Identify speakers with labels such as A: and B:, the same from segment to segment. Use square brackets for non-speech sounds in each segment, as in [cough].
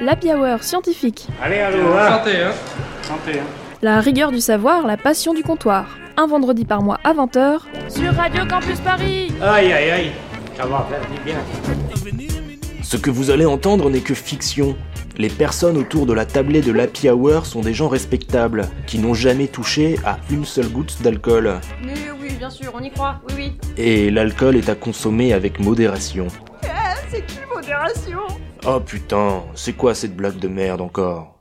A: L'Happy Hour scientifique.
B: Allez, allô, hein.
C: Santé, hein
B: Santé, hein.
A: La rigueur du savoir, la passion du comptoir. Un vendredi par mois à 20h sur Radio Campus Paris.
B: Aïe, aïe, aïe. Ça va faire du bien.
D: Ce que vous allez entendre n'est que fiction. Les personnes autour de la tablée de l'Happy Hour sont des gens respectables, qui n'ont jamais touché à une seule goutte d'alcool.
E: Mais oui, bien sûr, on y croit, oui, oui.
D: Et l'alcool est à consommer avec modération.
E: C'est qui modération
D: Oh putain, c'est quoi cette blague de merde encore?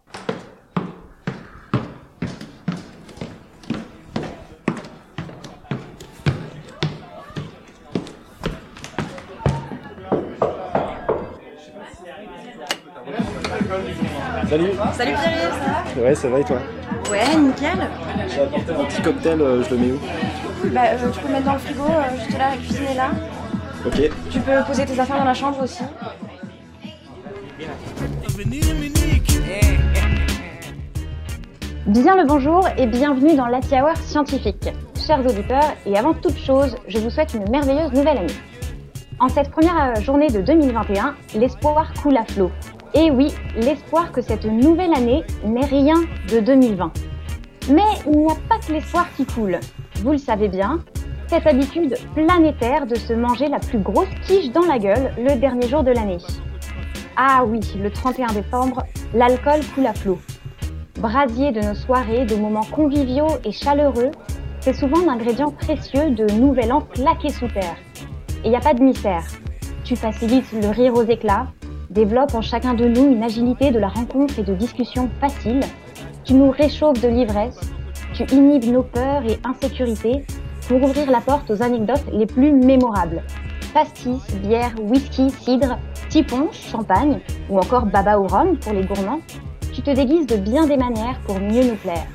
F: Salut
E: Salut Pierre, ça
F: Ouais, ça va et toi?
E: Va Ouais, nickel.
F: J'ai apporté un petit cocktail, euh, je le mets où?
E: Bah, euh, tu peux le mettre dans le frigo, euh, juste là, la cuisine est là.
F: Ok.
E: Tu peux poser tes affaires dans la chambre aussi.
G: Bien le bonjour et bienvenue dans l'Happy scientifique. Chers auditeurs, et avant toute chose, je vous souhaite une merveilleuse nouvelle année. En cette première euh, journée de 2021, l'espoir coule à flot. Et oui, l'espoir que cette nouvelle année n'est rien de 2020. Mais il n'y a pas que l'espoir qui coule. Vous le savez bien, cette habitude planétaire de se manger la plus grosse quiche dans la gueule le dernier jour de l'année. Ah oui, le 31 décembre, l'alcool coule à flot. Brasier de nos soirées, de moments conviviaux et chaleureux, c'est souvent l'ingrédient précieux de nouvel an claqué sous terre. Et il n'y a pas de mystère. Tu facilites le rire aux éclats, développes en chacun de nous une agilité de la rencontre et de discussion facile, tu nous réchauffes de l'ivresse, tu inhibes nos peurs et insécurités pour ouvrir la porte aux anecdotes les plus mémorables. Pastis, bière, whisky, cidre, tipon, champagne ou encore baba au rhum pour les gourmands, tu te déguises de bien des manières pour mieux nous plaire.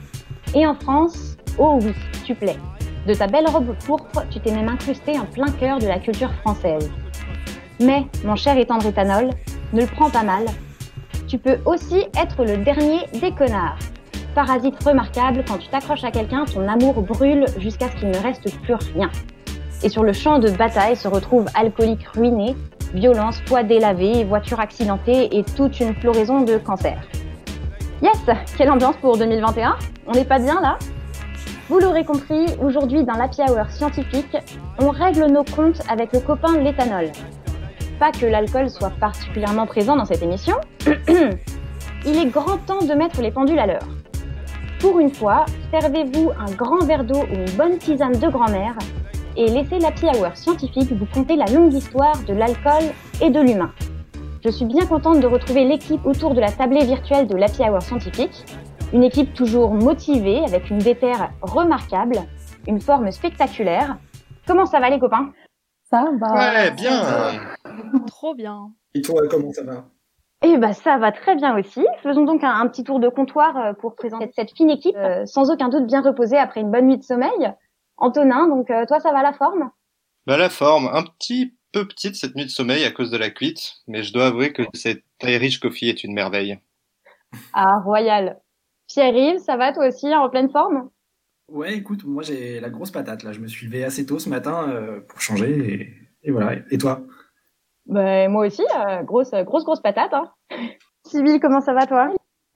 G: Et en France, oh oui, tu plais. De ta belle robe pourpre, tu t'es même incrusté en plein cœur de la culture française. Mais, mon cher et tendre ne le prends pas mal. Tu peux aussi être le dernier des connards. Parasite remarquable, quand tu t'accroches à quelqu'un, ton amour brûle jusqu'à ce qu'il ne reste plus rien. Et sur le champ de bataille se retrouvent alcooliques ruinés, violence, poids délavé, voitures accidentées et toute une floraison de cancers. Yes Quelle ambiance pour 2021 On n'est pas bien là? Vous l'aurez compris, aujourd'hui dans l'Happy Hour scientifique, on règle nos comptes avec le copain l'éthanol. Pas que l'alcool soit particulièrement présent dans cette émission, [clears throat] il est grand temps de mettre les pendules à l'heure. Pour une fois, servez-vous un grand verre d'eau ou une bonne tisane de grand-mère et laissez l'Happy Hour scientifique vous conter la longue histoire de l'alcool et de l'humain. Je suis bien contente de retrouver l'équipe autour de la tablée virtuelle de l'Happy Hour scientifique. Une équipe toujours motivée, avec une déterre remarquable, une forme spectaculaire. Comment ça va les copains?
H: Ça va.
C: Ouais, bien
A: Trop bien.
F: Et toi, comment ça va?
G: Eh ben ça va très bien aussi. Faisons donc un, un petit tour de comptoir euh, pour présenter cette fine équipe, euh, sans aucun doute bien reposée après une bonne nuit de sommeil. Antonin, donc euh, toi ça va la forme?
C: Bah la forme, un petit peu petite cette nuit de sommeil à cause de la cuite, mais je dois avouer que cette Irish Coffee est une merveille.
G: Ah, royal. Pierre-Yves, ça va toi aussi, en pleine forme?
F: Ouais, écoute, moi j'ai la grosse patate là. Je me suis levé assez tôt ce matin euh, pour changer et, et voilà. Et toi?
G: Ben moi aussi, euh, grosse, grosse, grosse patate. Hein. [laughs] Sybille, comment ça va toi?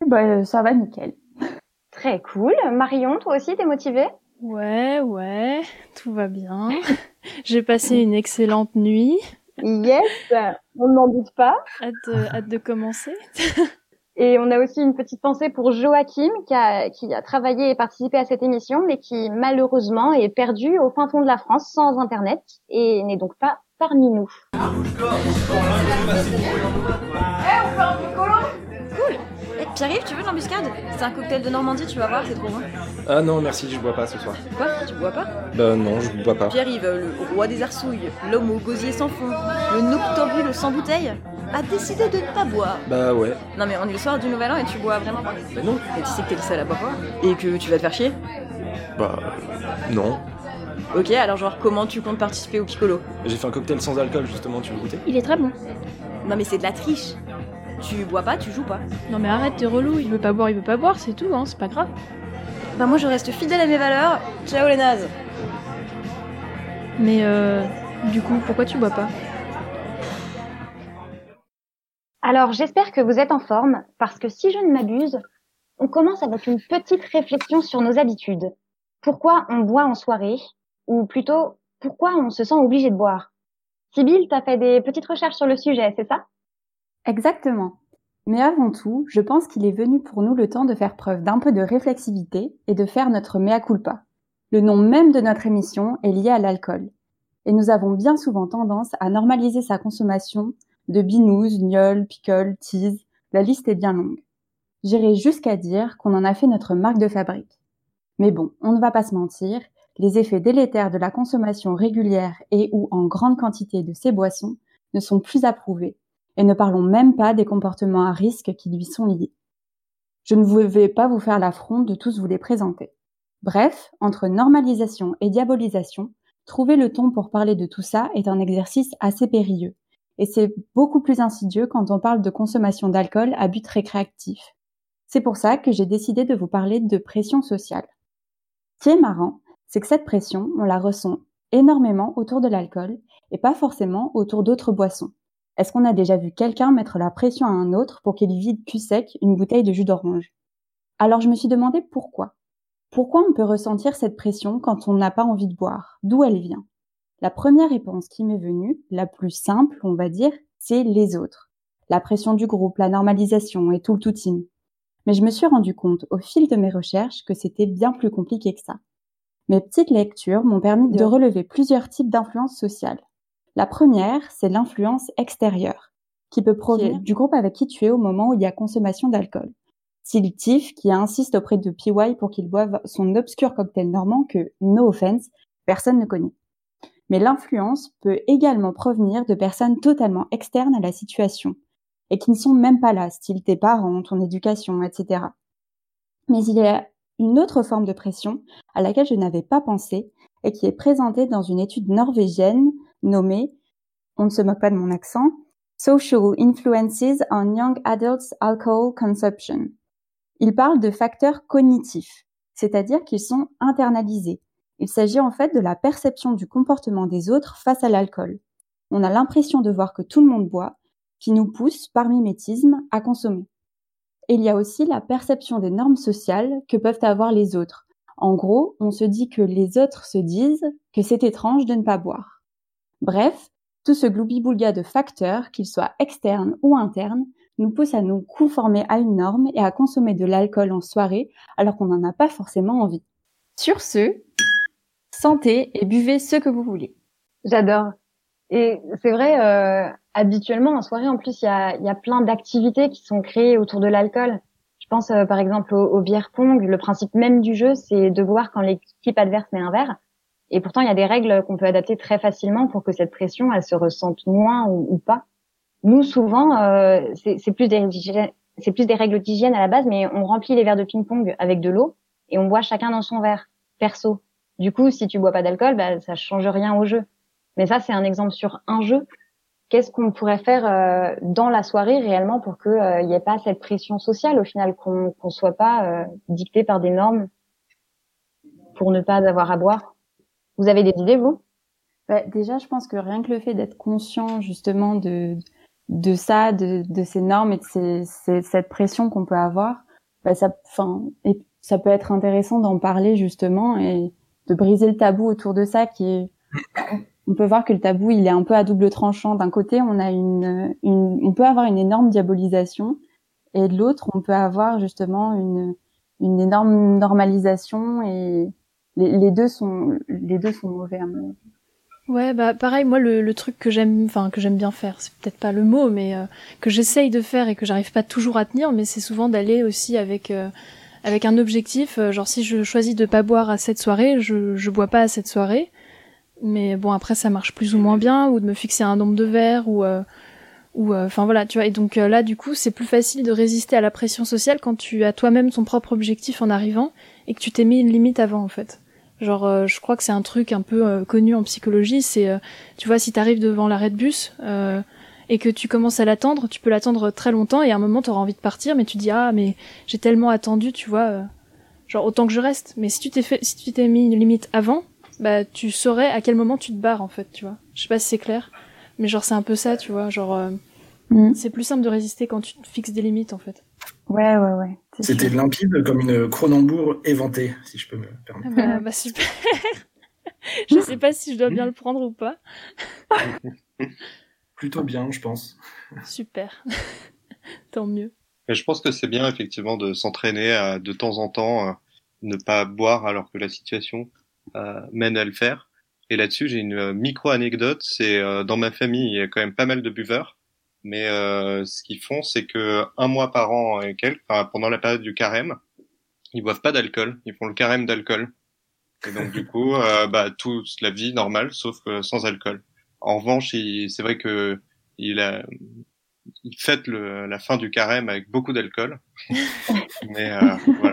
H: Bah, ça va nickel.
G: Très cool. Marion, toi aussi, t'es motivée?
A: Ouais, ouais, tout va bien. [laughs] J'ai passé une excellente nuit.
G: Yes, on n'en doute pas.
A: Hâte de, hâte de commencer. [laughs]
G: Et on a aussi une petite pensée pour Joachim qui a, qui a travaillé et participé à cette émission, mais qui malheureusement est perdu au fin fond de la France sans Internet et n'est donc pas parmi nous.
E: Eh, Pierre-Yves, tu veux de l'embuscade C'est un cocktail de Normandie, tu vas voir, c'est trop bon.
F: Ah non, merci, je bois pas ce soir.
E: Quoi Tu bois pas
F: Bah non, je bois pas.
E: Pierre-Yves, le roi des arsouilles, l'homme au gosier sans fond, le noctambule sans bouteille, a décidé de ne pas boire.
F: Bah ouais.
E: Non mais on est le soir du nouvel an et tu bois vraiment pas.
F: Bah non.
E: Et tu sais que t'es le seul à boire pas Et que tu vas te faire chier
F: Bah non.
E: Ok, alors genre comment tu comptes participer au piccolo
F: J'ai fait un cocktail sans alcool justement, tu veux goûter
E: Il est très bon. Non mais c'est de la triche. Tu bois pas, tu joues pas.
A: Non mais arrête, t'es relou, il veut pas boire, il veut pas boire, c'est tout, hein, c'est pas grave.
E: Bah moi je reste fidèle à mes valeurs. Ciao les nazes.
A: Mais euh, du coup, pourquoi tu bois pas?
G: Alors j'espère que vous êtes en forme, parce que si je ne m'abuse, on commence avec une petite réflexion sur nos habitudes. Pourquoi on boit en soirée? Ou plutôt, pourquoi on se sent obligé de boire? Sibylle, t'as fait des petites recherches sur le sujet, c'est ça?
H: Exactement. Mais avant tout, je pense qu'il est venu pour nous le temps de faire preuve d'un peu de réflexivité et de faire notre mea culpa. Le nom même de notre émission est lié à l'alcool. Et nous avons bien souvent tendance à normaliser sa consommation de binous, gnolls, picoles, teas, la liste est bien longue. J'irai jusqu'à dire qu'on en a fait notre marque de fabrique. Mais bon, on ne va pas se mentir, les effets délétères de la consommation régulière et ou en grande quantité de ces boissons ne sont plus approuvés, et ne parlons même pas des comportements à risque qui lui sont liés. Je ne vais pas vous faire l'affront de tous vous les présenter. Bref, entre normalisation et diabolisation, trouver le ton pour parler de tout ça est un exercice assez périlleux. Et c'est beaucoup plus insidieux quand on parle de consommation d'alcool à but récréatif. C'est pour ça que j'ai décidé de vous parler de pression sociale. Ce qui est marrant, c'est que cette pression, on la ressent énormément autour de l'alcool et pas forcément autour d'autres boissons. Est-ce qu'on a déjà vu quelqu'un mettre la pression à un autre pour qu'il vide cul sec une bouteille de jus d'orange? Alors je me suis demandé pourquoi. Pourquoi on peut ressentir cette pression quand on n'a pas envie de boire? D'où elle vient? La première réponse qui m'est venue, la plus simple, on va dire, c'est les autres. La pression du groupe, la normalisation et tout le tout team. Mais je me suis rendu compte au fil de mes recherches que c'était bien plus compliqué que ça. Mes petites lectures m'ont permis de relever plusieurs types d'influences sociales. La première, c'est l'influence extérieure, qui peut provenir du groupe avec qui tu es au moment où il y a consommation d'alcool. le Tiff qui insiste auprès de PY pour qu'il boive son obscur cocktail normand que, no offense, personne ne connaît. Mais l'influence peut également provenir de personnes totalement externes à la situation, et qui ne sont même pas là, style tes parents, ton éducation, etc. Mais il y a une autre forme de pression à laquelle je n'avais pas pensé et qui est présentée dans une étude norvégienne nommé, on ne se moque pas de mon accent, Social Influences on Young Adults Alcohol Consumption. Il parle de facteurs cognitifs, c'est-à-dire qu'ils sont internalisés. Il s'agit en fait de la perception du comportement des autres face à l'alcool. On a l'impression de voir que tout le monde boit, qui nous pousse, par mimétisme, à consommer. Il y a aussi la perception des normes sociales que peuvent avoir les autres. En gros, on se dit que les autres se disent que c'est étrange de ne pas boire. Bref, tout ce gloubi-boulga de facteurs, qu'ils soient externes ou internes, nous pousse à nous conformer à une norme et à consommer de l'alcool en soirée alors qu'on n'en a pas forcément envie. Sur ce, santé et buvez ce que vous voulez.
G: J'adore. Et c'est vrai, euh, habituellement en soirée, en plus, il y a, y a, plein d'activités qui sont créées autour de l'alcool. Je pense euh, par exemple au, au beer pong. Le principe même du jeu, c'est de boire quand l'équipe adverse met un verre. Et pourtant, il y a des règles qu'on peut adapter très facilement pour que cette pression, elle se ressente moins ou, pas. Nous, souvent, euh, c'est plus des règles d'hygiène à la base, mais on remplit les verres de ping-pong avec de l'eau et on boit chacun dans son verre perso. Du coup, si tu bois pas d'alcool, bah, ça change rien au jeu. Mais ça, c'est un exemple sur un jeu. Qu'est-ce qu'on pourrait faire euh, dans la soirée réellement pour qu'il n'y euh, ait pas cette pression sociale au final, qu'on ne soit pas euh, dicté par des normes pour ne pas avoir à boire? Vous avez des idées, vous?
H: Bah, Déjà, je pense que rien que le fait d'être conscient justement de, ça, de, ces normes et de cette pression qu'on peut avoir, bah, ça, et ça peut être intéressant d'en parler justement et de briser le tabou autour de ça qui [coughs] on peut voir que le tabou il est un peu à double tranchant. D'un côté on a une on peut avoir une énorme diabolisation et de l'autre on peut avoir justement une une énorme normalisation et les, deux sont les deux sont mauvais à mon
A: Ouais, bah pareil, moi le, le truc que j'aime, enfin que j'aime bien faire, c'est peut-être pas le mot, mais euh, que j'essaye de faire et que j'arrive pas toujours à tenir, mais c'est souvent d'aller aussi avec euh, avec un objectif. Euh, genre si je choisis de pas boire à cette soirée, je je bois pas à cette soirée. Mais bon après ça marche plus ou moins bien, ou de me fixer un nombre de verres, ou ou enfin voilà, tu vois. Et donc là du coup c'est plus facile de résister à la pression sociale quand tu as toi-même ton propre objectif en arrivant et que tu t'es mis une limite avant en fait. Genre, euh, je crois que c'est un truc un peu euh, connu en psychologie. C'est, euh, tu vois, si t'arrives devant l'arrêt de bus et que tu commences à l'attendre, tu peux l'attendre très longtemps et à un moment t'auras envie de partir, mais tu dis ah mais j'ai tellement attendu, tu vois, genre autant que je reste. Mais si tu t'es fait, si tu t'es mis une limite avant, bah tu saurais à quel moment tu te barres en fait, tu vois. Je sais pas si c'est clair, mais genre c'est un peu ça, tu vois, genre
H: Mm.
A: C'est plus simple de résister quand tu te fixes des limites en fait.
H: Ouais, ouais, ouais.
F: C'était limpide comme une Cronenbourg éventée, si je peux me permettre.
A: Ah bah, bah, super. [laughs] je sais pas si je dois bien le prendre ou pas. [laughs]
F: Plutôt bien, je pense.
A: Super. [laughs] Tant mieux.
C: Mais je pense que c'est bien effectivement de s'entraîner à de temps en temps euh, ne pas boire alors que la situation euh, mène à le faire. Et là-dessus, j'ai une euh, micro anecdote. C'est euh, dans ma famille, il y a quand même pas mal de buveurs, mais euh, ce qu'ils font, c'est que un mois par an et quelques, enfin, pendant la période du carême, ils boivent pas d'alcool. Ils font le carême d'alcool. Et donc du coup, euh, bah toute la vie normale, sauf sans alcool. En revanche, c'est vrai que il a il fête le, la fin du carême avec beaucoup d'alcool. [laughs] Mais euh, voilà.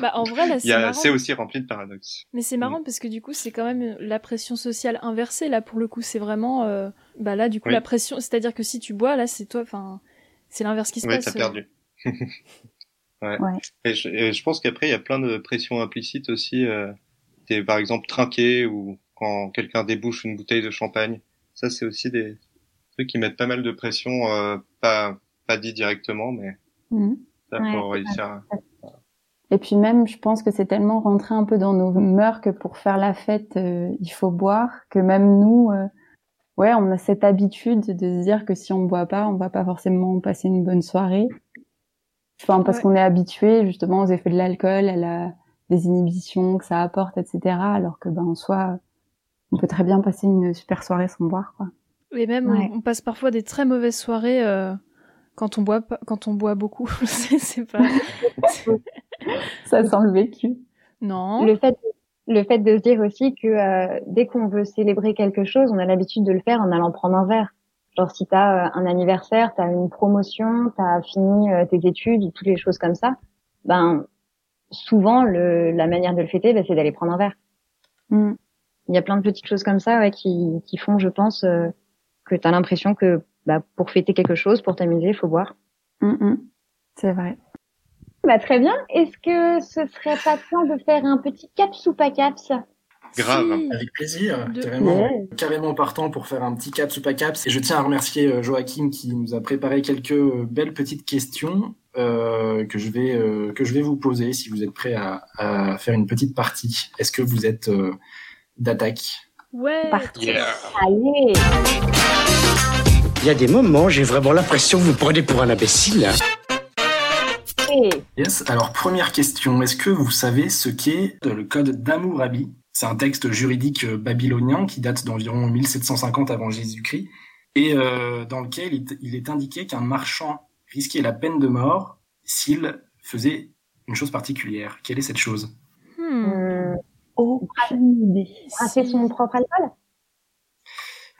A: Bah en vrai là c'est
C: y a-
A: marrant.
C: C'est aussi rempli de paradoxes.
A: Mais c'est marrant parce que du coup c'est quand même la pression sociale inversée là pour le coup c'est vraiment euh, bah là du coup
C: Oui.
A: la pression c'est-à-dire que si tu bois là c'est toi enfin c'est l'inverse qui se
C: Oui,
A: passe.
C: t'as perdu. [laughs] ouais.
H: Ouais.
C: Et, je, et je pense qu'après, il y a plein de pressions implicites aussi. Euh, T'es par exemple trinqué ou quand quelqu'un débouche une bouteille de champagne. Ça, c'est aussi des trucs qui mettent pas mal de pression, euh, pas pas dit directement, mais
H: Mhm.
C: ça
H: Ouais,
C: faut réussir. à-
H: Et puis même, je pense que c'est tellement rentré un peu dans nos mœurs que pour faire la fête, euh, il faut boire, que même nous, euh, ouais, on a cette habitude de se dire que si on boit pas, on va pas forcément passer une bonne soirée. Enfin, parce
A: Ouais.
H: qu'on est habitué justement aux effets de l'alcool, à la désinhibition que ça apporte, etc. Alors que ben en soi, on peut très bien passer une super soirée sans boire, quoi.
A: Et même on-
H: Ouais.
A: on, passe parfois des très mauvaises soirées euh, quand on boit quand on boit beaucoup. [laughs] c'est pas [laughs] [laughs]
H: Ça sent le vécu.
A: non.
G: Le fait, le fait de se dire aussi que euh, dès qu'on veut célébrer quelque chose, on a l'habitude de le faire en allant prendre un verre. Genre si t'as euh, un anniversaire, t'as une promotion, t'as fini euh, tes études, ou toutes les choses comme ça, ben souvent le, la manière de le fêter, ben, c'est d'aller prendre un verre.
H: Mm.
G: Il y a plein de petites choses comme ça ouais, qui, qui font, je pense, euh, que t'as l'impression que bah, pour fêter quelque chose, pour t'amuser, il faut boire.
H: Mm, mm. C'est vrai.
G: Bah, très bien. Est-ce que ce serait pas temps de faire un petit caps ou pas caps?
C: Grave.
A: Si.
F: Avec plaisir,
A: De-
F: carrément,
H: Ouais.
F: carrément partant pour faire un petit caps ou pas caps. Et je tiens à remercier euh, Joachim qui nous a préparé quelques euh, belles petites questions euh, que je vais euh, que je vais vous poser si vous êtes prêts à, à faire une petite partie. Est-ce que vous êtes euh, d'attaque?
A: Ouais.
H: Parti.
C: Yeah.
G: Allez
B: Il y a des moments, j'ai vraiment l'impression que vous prenez pour un imbécile.
F: Yes. Alors première question, est-ce que vous savez ce qu'est le code d'Hammurabi? C'est un texte juridique euh, babylonien qui date d'environ 1750 avant Jésus-Christ et euh, dans lequel il, est indiqué qu'un marchand risquait la peine de mort s'il faisait une chose particulière. Quelle est cette chose?
A: Hmm.
G: Hum,
H: Aucune idée.
G: Brasser son propre alcool?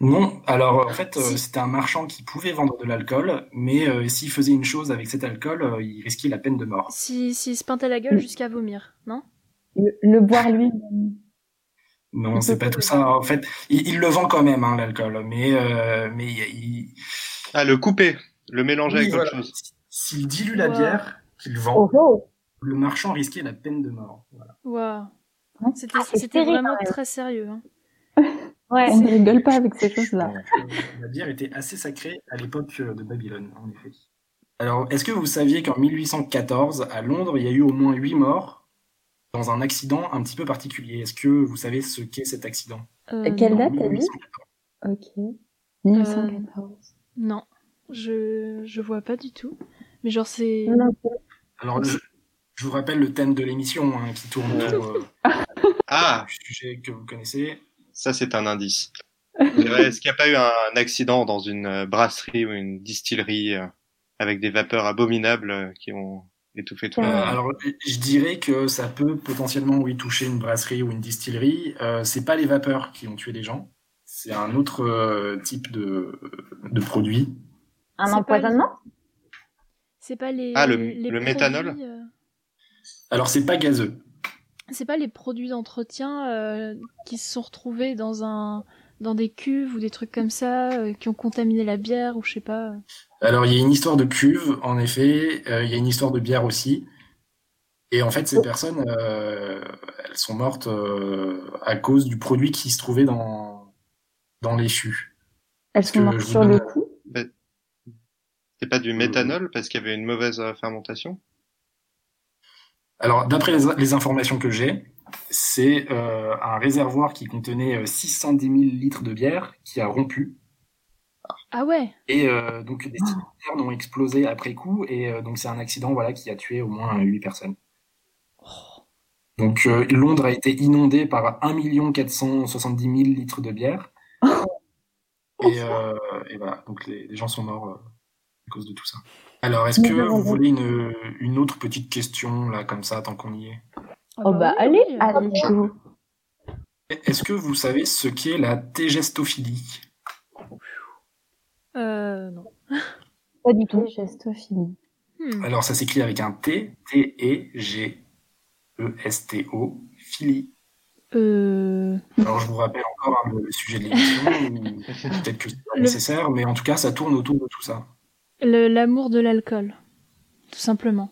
F: Non. Alors en fait, euh,
A: Si.
F: c'était un marchand qui pouvait vendre de l'alcool, mais euh, s'il faisait une chose avec cet alcool, euh, il risquait la peine de mort.
A: Si si se peintait la gueule jusqu'à vomir, non?
H: Le, le boire lui-même.
F: Non,
H: Il
F: c'est pas tout
H: le
F: ça. En fait, il, il le vend quand même, hein, l'alcool, mais euh, mais il,
C: Ah, le couper, le mélanger
F: Oui,
C: avec
F: voilà.
C: autre chose.
F: S'il dilue la
A: Wow.
F: bière qu'il vend,
G: Oh oh
F: le marchand risquait la peine de mort. Voilà.
A: Waouh.
H: Hein?
A: C'était
G: Ah,
A: vraiment très sérieux. Hein. [laughs]
G: Ouais.
H: On ne rigole pas avec ces choses-là.
F: Euh, la bière était assez sacrée à l'époque euh, de Babylone, en effet. Alors, est-ce que vous saviez qu'en 1814, à Londres, il y a eu au moins huit morts dans un accident un petit peu particulier? Est-ce que vous savez ce qu'est cet accident?
A: Euh,
H: Quelle date t'as dit?
F: 1814.
H: Ok. 1914.
A: Non, je je vois pas du tout. Mais genre c'est.
F: Alors, je, je vous rappelle le thème de l'émission hein, qui tourne [laughs] autour euh,
C: Ah, [laughs]
F: du sujet que vous connaissez.
C: Ça c'est un indice. [laughs] Est-ce qu'il n'y a pas eu un accident dans une euh, brasserie ou une distillerie euh, avec des vapeurs abominables euh, qui ont étouffé tout le monde?
F: alors, je dirais que ça peut potentiellement, oui, toucher une brasserie ou une distillerie. Euh, c'est pas les vapeurs qui ont tué les gens. C'est un autre euh, type de, de produit.
G: Un empoisonnement?
A: c'est pas les
C: Ah, le-
A: les
C: le méthanol?
A: euh,
F: Alors, c'est pas gazeux.
A: C'est pas les produits d'entretien euh, qui se sont retrouvés dans un dans des cuves ou des trucs comme ça euh, qui ont contaminé la bière ou je sais pas.
F: Alors, il y a une histoire de cuve, en effet. Euh, il y a une histoire de bière aussi. Et en fait, ces personnes, euh, elles sont mortes euh, à cause du produit qui se trouvait dans, dans les fûts.
H: Elles
F: Est-ce
H: sont mortes sur
F: donne-
H: le coup?
C: C'est pas du méthanol parce qu'il y avait une mauvaise fermentation?
F: Alors, d'après les, les informations que j'ai, c'est euh, un réservoir qui contenait euh, 610 000 litres de bière qui a rompu.
A: Ah ouais.
F: Et euh, donc, des citernes ont explosé après coup. Et euh, donc, c'est un accident voilà, qui a tué au moins 8 personnes. Donc, euh, Londres a été inondé par 1 470 000 litres de bière. [laughs] Et, euh, et voilà, donc les, les gens sont morts euh, à cause de tout ça. Alors, est-ce que vous voulez une, une autre petite question, là, comme ça, tant qu'on y est?
A: Ah
H: Oh bah
A: oui,
H: allez, allez.
F: Est-ce que vous savez ce qu'est la tégestophilie
A: Euh, non.
H: Pas du tout. Gestophilie.
A: Hmm.
F: Alors, ça s'écrit avec un T, T-E-G-E-S-T-O, philie.
A: Euh,
F: Alors, je vous rappelle encore hein, le sujet de l'émission, [laughs] peut-être que c'est pas
A: Le-
F: nécessaire, mais en tout cas, ça tourne autour de tout ça.
A: Le- L'amour de l'alcool. Tout simplement.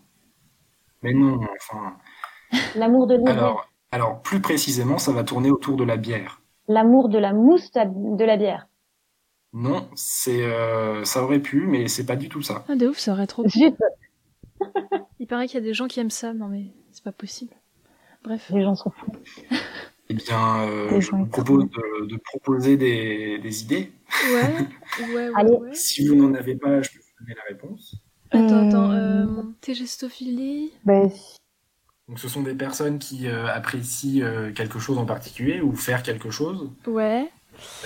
F: Mais non, enfin.
G: L'amour de l'hiver.
F: Alors, alors, plus précisément, ça va tourner autour de la bière.
G: L'amour de la mousse de la bière.
F: Non, c'est, euh, ça aurait pu, mais c'est pas du tout ça.
A: Ah, de ouf, ça aurait trop.
G: Zut,
A: Il paraît qu'il y a des gens qui aiment ça. Non, mais c'est pas possible. Bref.
G: les gens sont fous.
F: Eh bien, euh, je vous propose de, de proposer des, des idées.
A: Ouais. Ouais, ouais, [laughs]
G: Allez.
A: ouais.
F: Si vous n'en avez pas, je peux vous donner la réponse.
A: Attends, attends.
H: Euh,
A: Euh, tégestophilie.
H: Bah,
F: Donc, ce sont des personnes qui euh, apprécient euh, quelque chose en particulier ou faire quelque chose.
A: Ouais.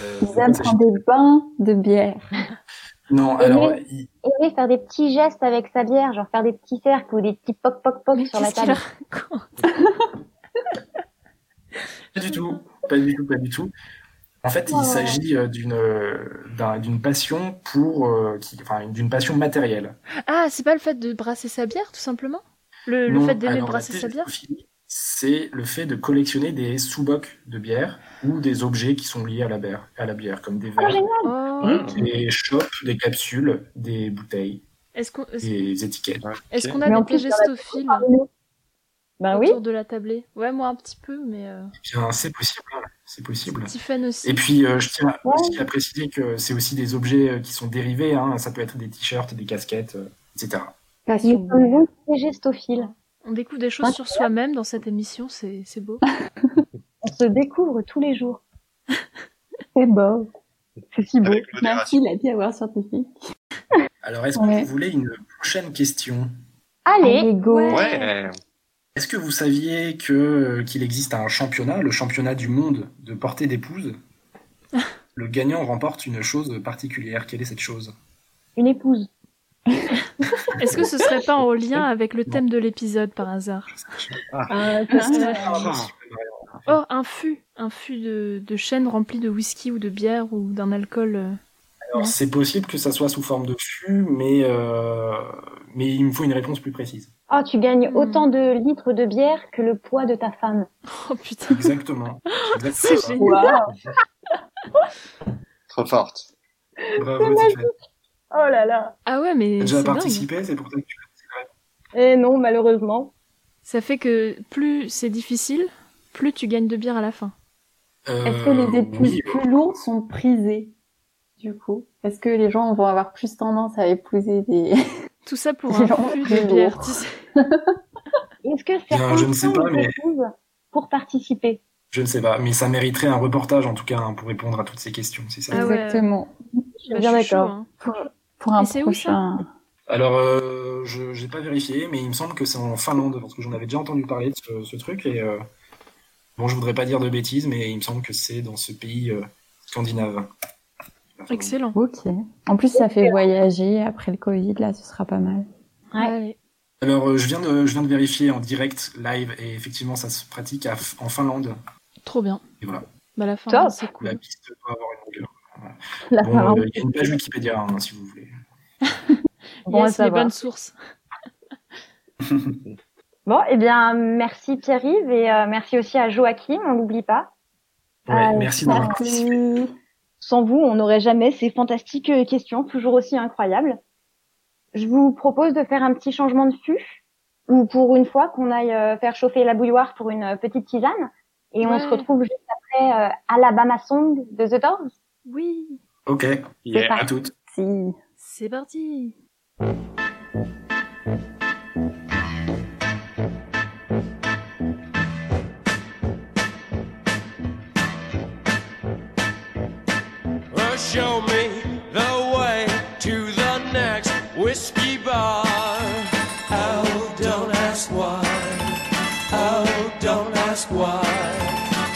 F: Euh,
H: ils aiment prendre des bains de bière. [laughs]
F: Non,
G: Et
F: alors, il-
G: Aimer faire des petits gestes avec sa bière, genre faire des petits cercles ou des petits poc poc poc
A: Mais
G: sur la table.
A: raconte?
F: Pas du tout, pas du tout, pas du tout. En fait, il s'agit euh, d'une euh, d'un- d'une passion pour, euh, qui, enfin, d'une passion matérielle.
A: Ah, c'est pas le fait de brasser sa bière, tout simplement? Le, fait d'aimer brasser sa bière?
F: C'est le fait de collectionner des sous-bocs de bière ou des objets qui sont liés à la bière, à la bière comme des
G: Oh,
F: verres.
A: Oh.
F: des chopes, des capsules, des bouteilles,
A: Est-ce qu'on est-ce-
F: des étiquettes.
A: est-ce qu'on a
H: Mais
A: des
H: plus,
A: tégestophiles
G: Ben oui.
A: autour de la tablée? Ouais, moi un petit peu, mais euh,
F: Eh Bien, c'est possible, hein, c'est possible.
A: Aussi.
F: Et puis, euh, je tiens
G: Ouais.
F: aussi à préciser que c'est aussi des objets euh, qui sont dérivés. Hein. Ça peut être des t-shirts, des casquettes, euh, etc.
G: Nous
H: Passion.
G: sommes donc gestophiles.
A: On découvre des choses sur soi-même dans cette émission, c'est c'est beau. [laughs]
G: On se découvre tous les jours. [laughs]
H: C'est beau.
G: C'est si beau.
H: Merci la Diaware scientifique.
F: Alors, est-ce que vous voulez une prochaine question?
G: Allez,
H: go.
A: Ouais.
C: Ouais.
F: Est-ce que vous saviez que euh, qu'il existe un championnat, le championnat du monde de portée d'épouse? [laughs] Le gagnant remporte une chose particulière. Quelle est cette chose?
G: Une épouse. [laughs]
A: Est-ce que ce serait pas en lien avec le thème de l'épisode par hasard?
H: Ah,
A: Oh, un fût Un fût de, de chêne rempli de whisky ou de bière ou d'un alcool. euh.
F: Alors, c'est possible que ça soit sous forme de fût, mais, euh, mais il me faut une réponse plus précise.
G: Oh, tu gagnes
A: Hmm.
G: autant de litres de bière que le poids de ta femme.
A: Oh putain,
F: Exactement. [laughs]
A: c'est génial. [laughs]
C: Trop forte.
F: Bravo.
G: Oh là là.
A: Ah ouais, mais
F: T'as déjà participé, c'est pour ça que tu
G: Eh non, malheureusement.
A: Ça fait que plus c'est difficile, plus tu gagnes de bière à la fin.
F: Euh,
H: Est-ce que les épouses
F: oui,
H: plus lourdes sont prisées Du coup, est-ce que les gens vont avoir plus tendance à épouser des
A: Tout ça pour [laughs] un
H: plus
A: de bière,
H: lourds.
A: tu sais. [laughs]
G: Est-ce que certains
F: je ne sais
G: sont
F: pas, mais-
G: épousent pour participer?
F: Je ne sais pas, mais ça mériterait un reportage en tout cas hein, pour répondre à toutes ces questions. Si ça
A: Ah ouais.
H: Exactement.
G: Je suis
A: Bah,
G: bien d'accord.
A: hein.
H: Pour, pour un
A: Et où, ça?
H: prochain.
F: Alors, euh, je n'ai pas vérifié, mais il me semble que c'est en Finlande, parce que j'en avais déjà entendu parler de ce, ce truc. Et euh, bon, je voudrais pas dire de bêtises, mais il me semble que c'est dans ce pays euh, scandinave.
A: Excellent.
H: Ok. En plus, ça fait voyager après le Covid, là, ce sera pas mal.
G: Ouais.
A: Allez.
F: Alors, euh, je viens de, je viens de vérifier en direct, live, et effectivement, ça se pratique à- en Finlande.
A: Trop bien.
F: Et voilà.
A: Bah la fin,
G: Top.
A: c'est cool.
F: La piste doit avoir une longueur. Bon,
H: Finlande.
F: euh, il y a une page Wikipédia, hein, si vous voulez. [laughs]
G: Bon
A: yes, les bonnes sources. [laughs]
G: Bon, eh bien, merci Pierre-Yves et euh, merci aussi à Joachim, on l'oublie pas.
F: Ouais,
G: Euh,
F: merci d'avoir participé.
G: Sans vous, on n'aurait jamais ces fantastiques questions, toujours aussi incroyables. Je vous propose de faire un petit changement de fût, ou pour une fois qu'on aille euh, faire chauffer la bouilloire pour une euh, petite tisane, et on se retrouve juste après euh, Alabama Song de The Doors.
A: Oui,
F: Ok,
C: Yeah.
F: à toutes.
H: Si.
A: c'est parti.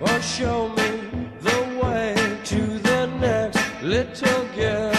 I: Oh, show me the way to the next little girl.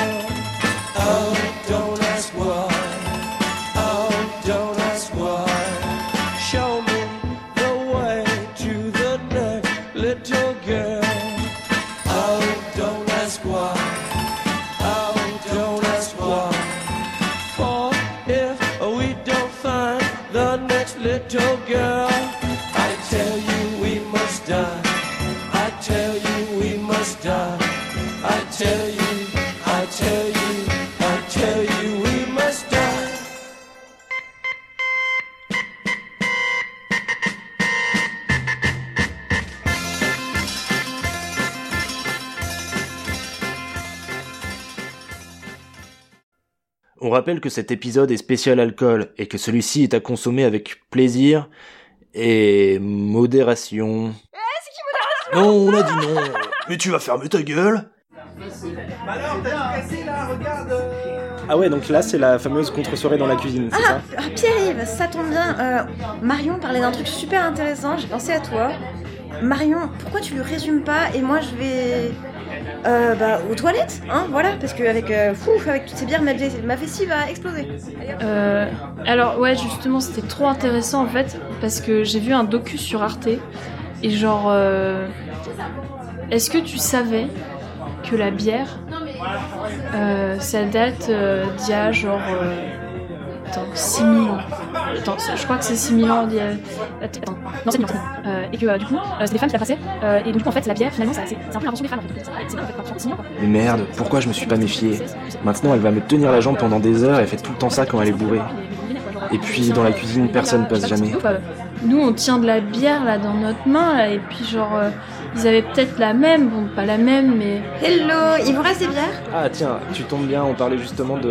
D: Rappelle que cet épisode est spécial alcool et que celui-ci est à consommer avec plaisir et modération. Non, on a dit non. Mais tu vas fermer ta gueule.
F: Ah ouais, donc là, c'est la fameuse contre-soirée dans la cuisine, c'est
E: Ah,
F: ça
E: ah, Pierre-Yves, ça tombe bien. Euh, Marion parlait d'un truc super intéressant, j'ai pensé à toi. Marion, pourquoi tu le résumes pas et moi je vais euh, bah, aux toilettes, hein, voilà, parce qu'avec euh, avec toutes ces bières, ma, ma vessie va exploser.
A: Euh, alors ouais, justement, c'était trop intéressant en fait, parce que j'ai vu un docu sur Arte, et genre, euh, est-ce que tu savais que la bière, euh, ça date euh, d'il y a genre, attends, 6000 ans? Attends, je crois que c'est 6000 ans. Attends, non, 7000 ans, 7000 ans. Euh, et que euh, du coup, euh, c'est des femmes qui la passaient, euh, et donc en fait, la bière, finalement, c'est un peu l'invention des femmes. En fait. C'est c'est en fait pas 6000 ans, quoi.
D: Mais merde, pourquoi je me suis pas méfié? Maintenant, elle va me tenir la jambe pendant des heures et fait tout le temps ça quand elle est bourrée. Et puis, dans la cuisine, personne passe jamais.
A: Nous, on tient de la bière là dans notre main, là, et puis genre, euh, ils avaient peut-être la même, bon, pas la même, mais.
E: Hello, il vous reste des bières?
D: Ah tiens, tu tombes bien, on parlait justement de...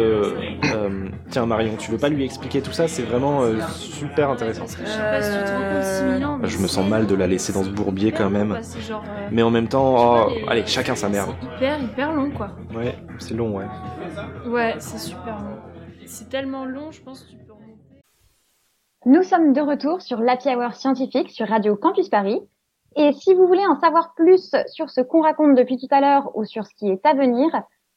D: euh, tiens Marion, tu veux pas lui expliquer tout ça? C'est vraiment euh, super intéressant.
A: Je sais pas si tu te rends compte, 6000 ans. mais
D: Je me sens mal de la laisser dans ce bourbier quand même.
A: quoi, c'est genre,
D: Mais en même temps, oh,
A: les-
D: allez, chacun sa merde.
A: C'est hyper, hyper long, quoi.
D: Ouais, c'est long, ouais.
A: Ouais, c'est super long. C'est tellement long, je pense que tu.
G: Nous sommes de retour sur l'Happy Hour scientifique sur Radio Campus Paris. Et si vous voulez en savoir plus sur ce qu'on raconte depuis tout à l'heure ou sur ce qui est à venir,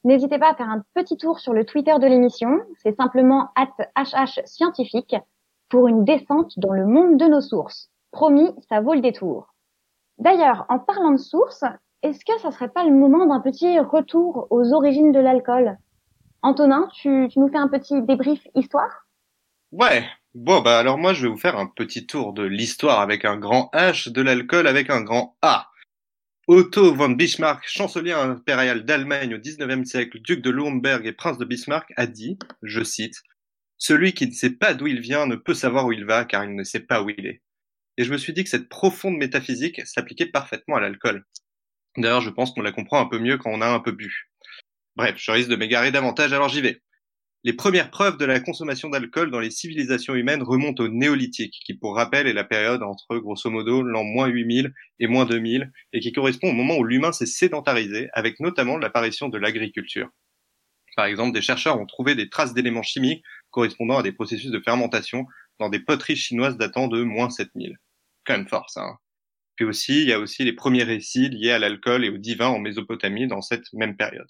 G: n'hésitez pas à faire un petit tour sur le Twitter de l'émission. C'est simplement HH scientifique pour une descente dans le monde de nos sources. Promis, ça vaut le détour. D'ailleurs, en parlant de sources, est-ce que ça serait pas le moment d'un petit retour aux origines de l'alcool? Antonin, tu, tu nous fais un petit débrief histoire?
C: Ouais. Bon, bah alors moi je vais vous faire un petit tour de l'histoire avec un grand H, de l'alcool avec un grand A. Otto von Bismarck, chancelier impérial d'Allemagne au XIXe siècle, duc de Lauenberg et prince de Bismarck, a dit, je cite, Celui qui ne sait pas d'où il vient ne peut savoir où il va car il ne sait pas où il est. Et je me suis dit que cette profonde métaphysique s'appliquait parfaitement à l'alcool. D'ailleurs, je pense qu'on la comprend un peu mieux quand on a un peu bu. Bref, je risque de m'égarer davantage, alors j'y vais. Les premières preuves de la consommation d'alcool dans les civilisations humaines remontent au néolithique, qui pour rappel est la période entre grosso modo l'an moins 8000 et moins 2000, et qui correspond au moment où l'humain s'est sédentarisé, avec notamment l'apparition de l'agriculture. Par exemple, des chercheurs ont trouvé des traces d'éléments chimiques correspondant à des processus de fermentation dans des poteries chinoises datant de moins 7000. Quand même. Hein. Puis aussi, il y a aussi les premiers récits liés à l'alcool et au divin en Mésopotamie dans cette même période.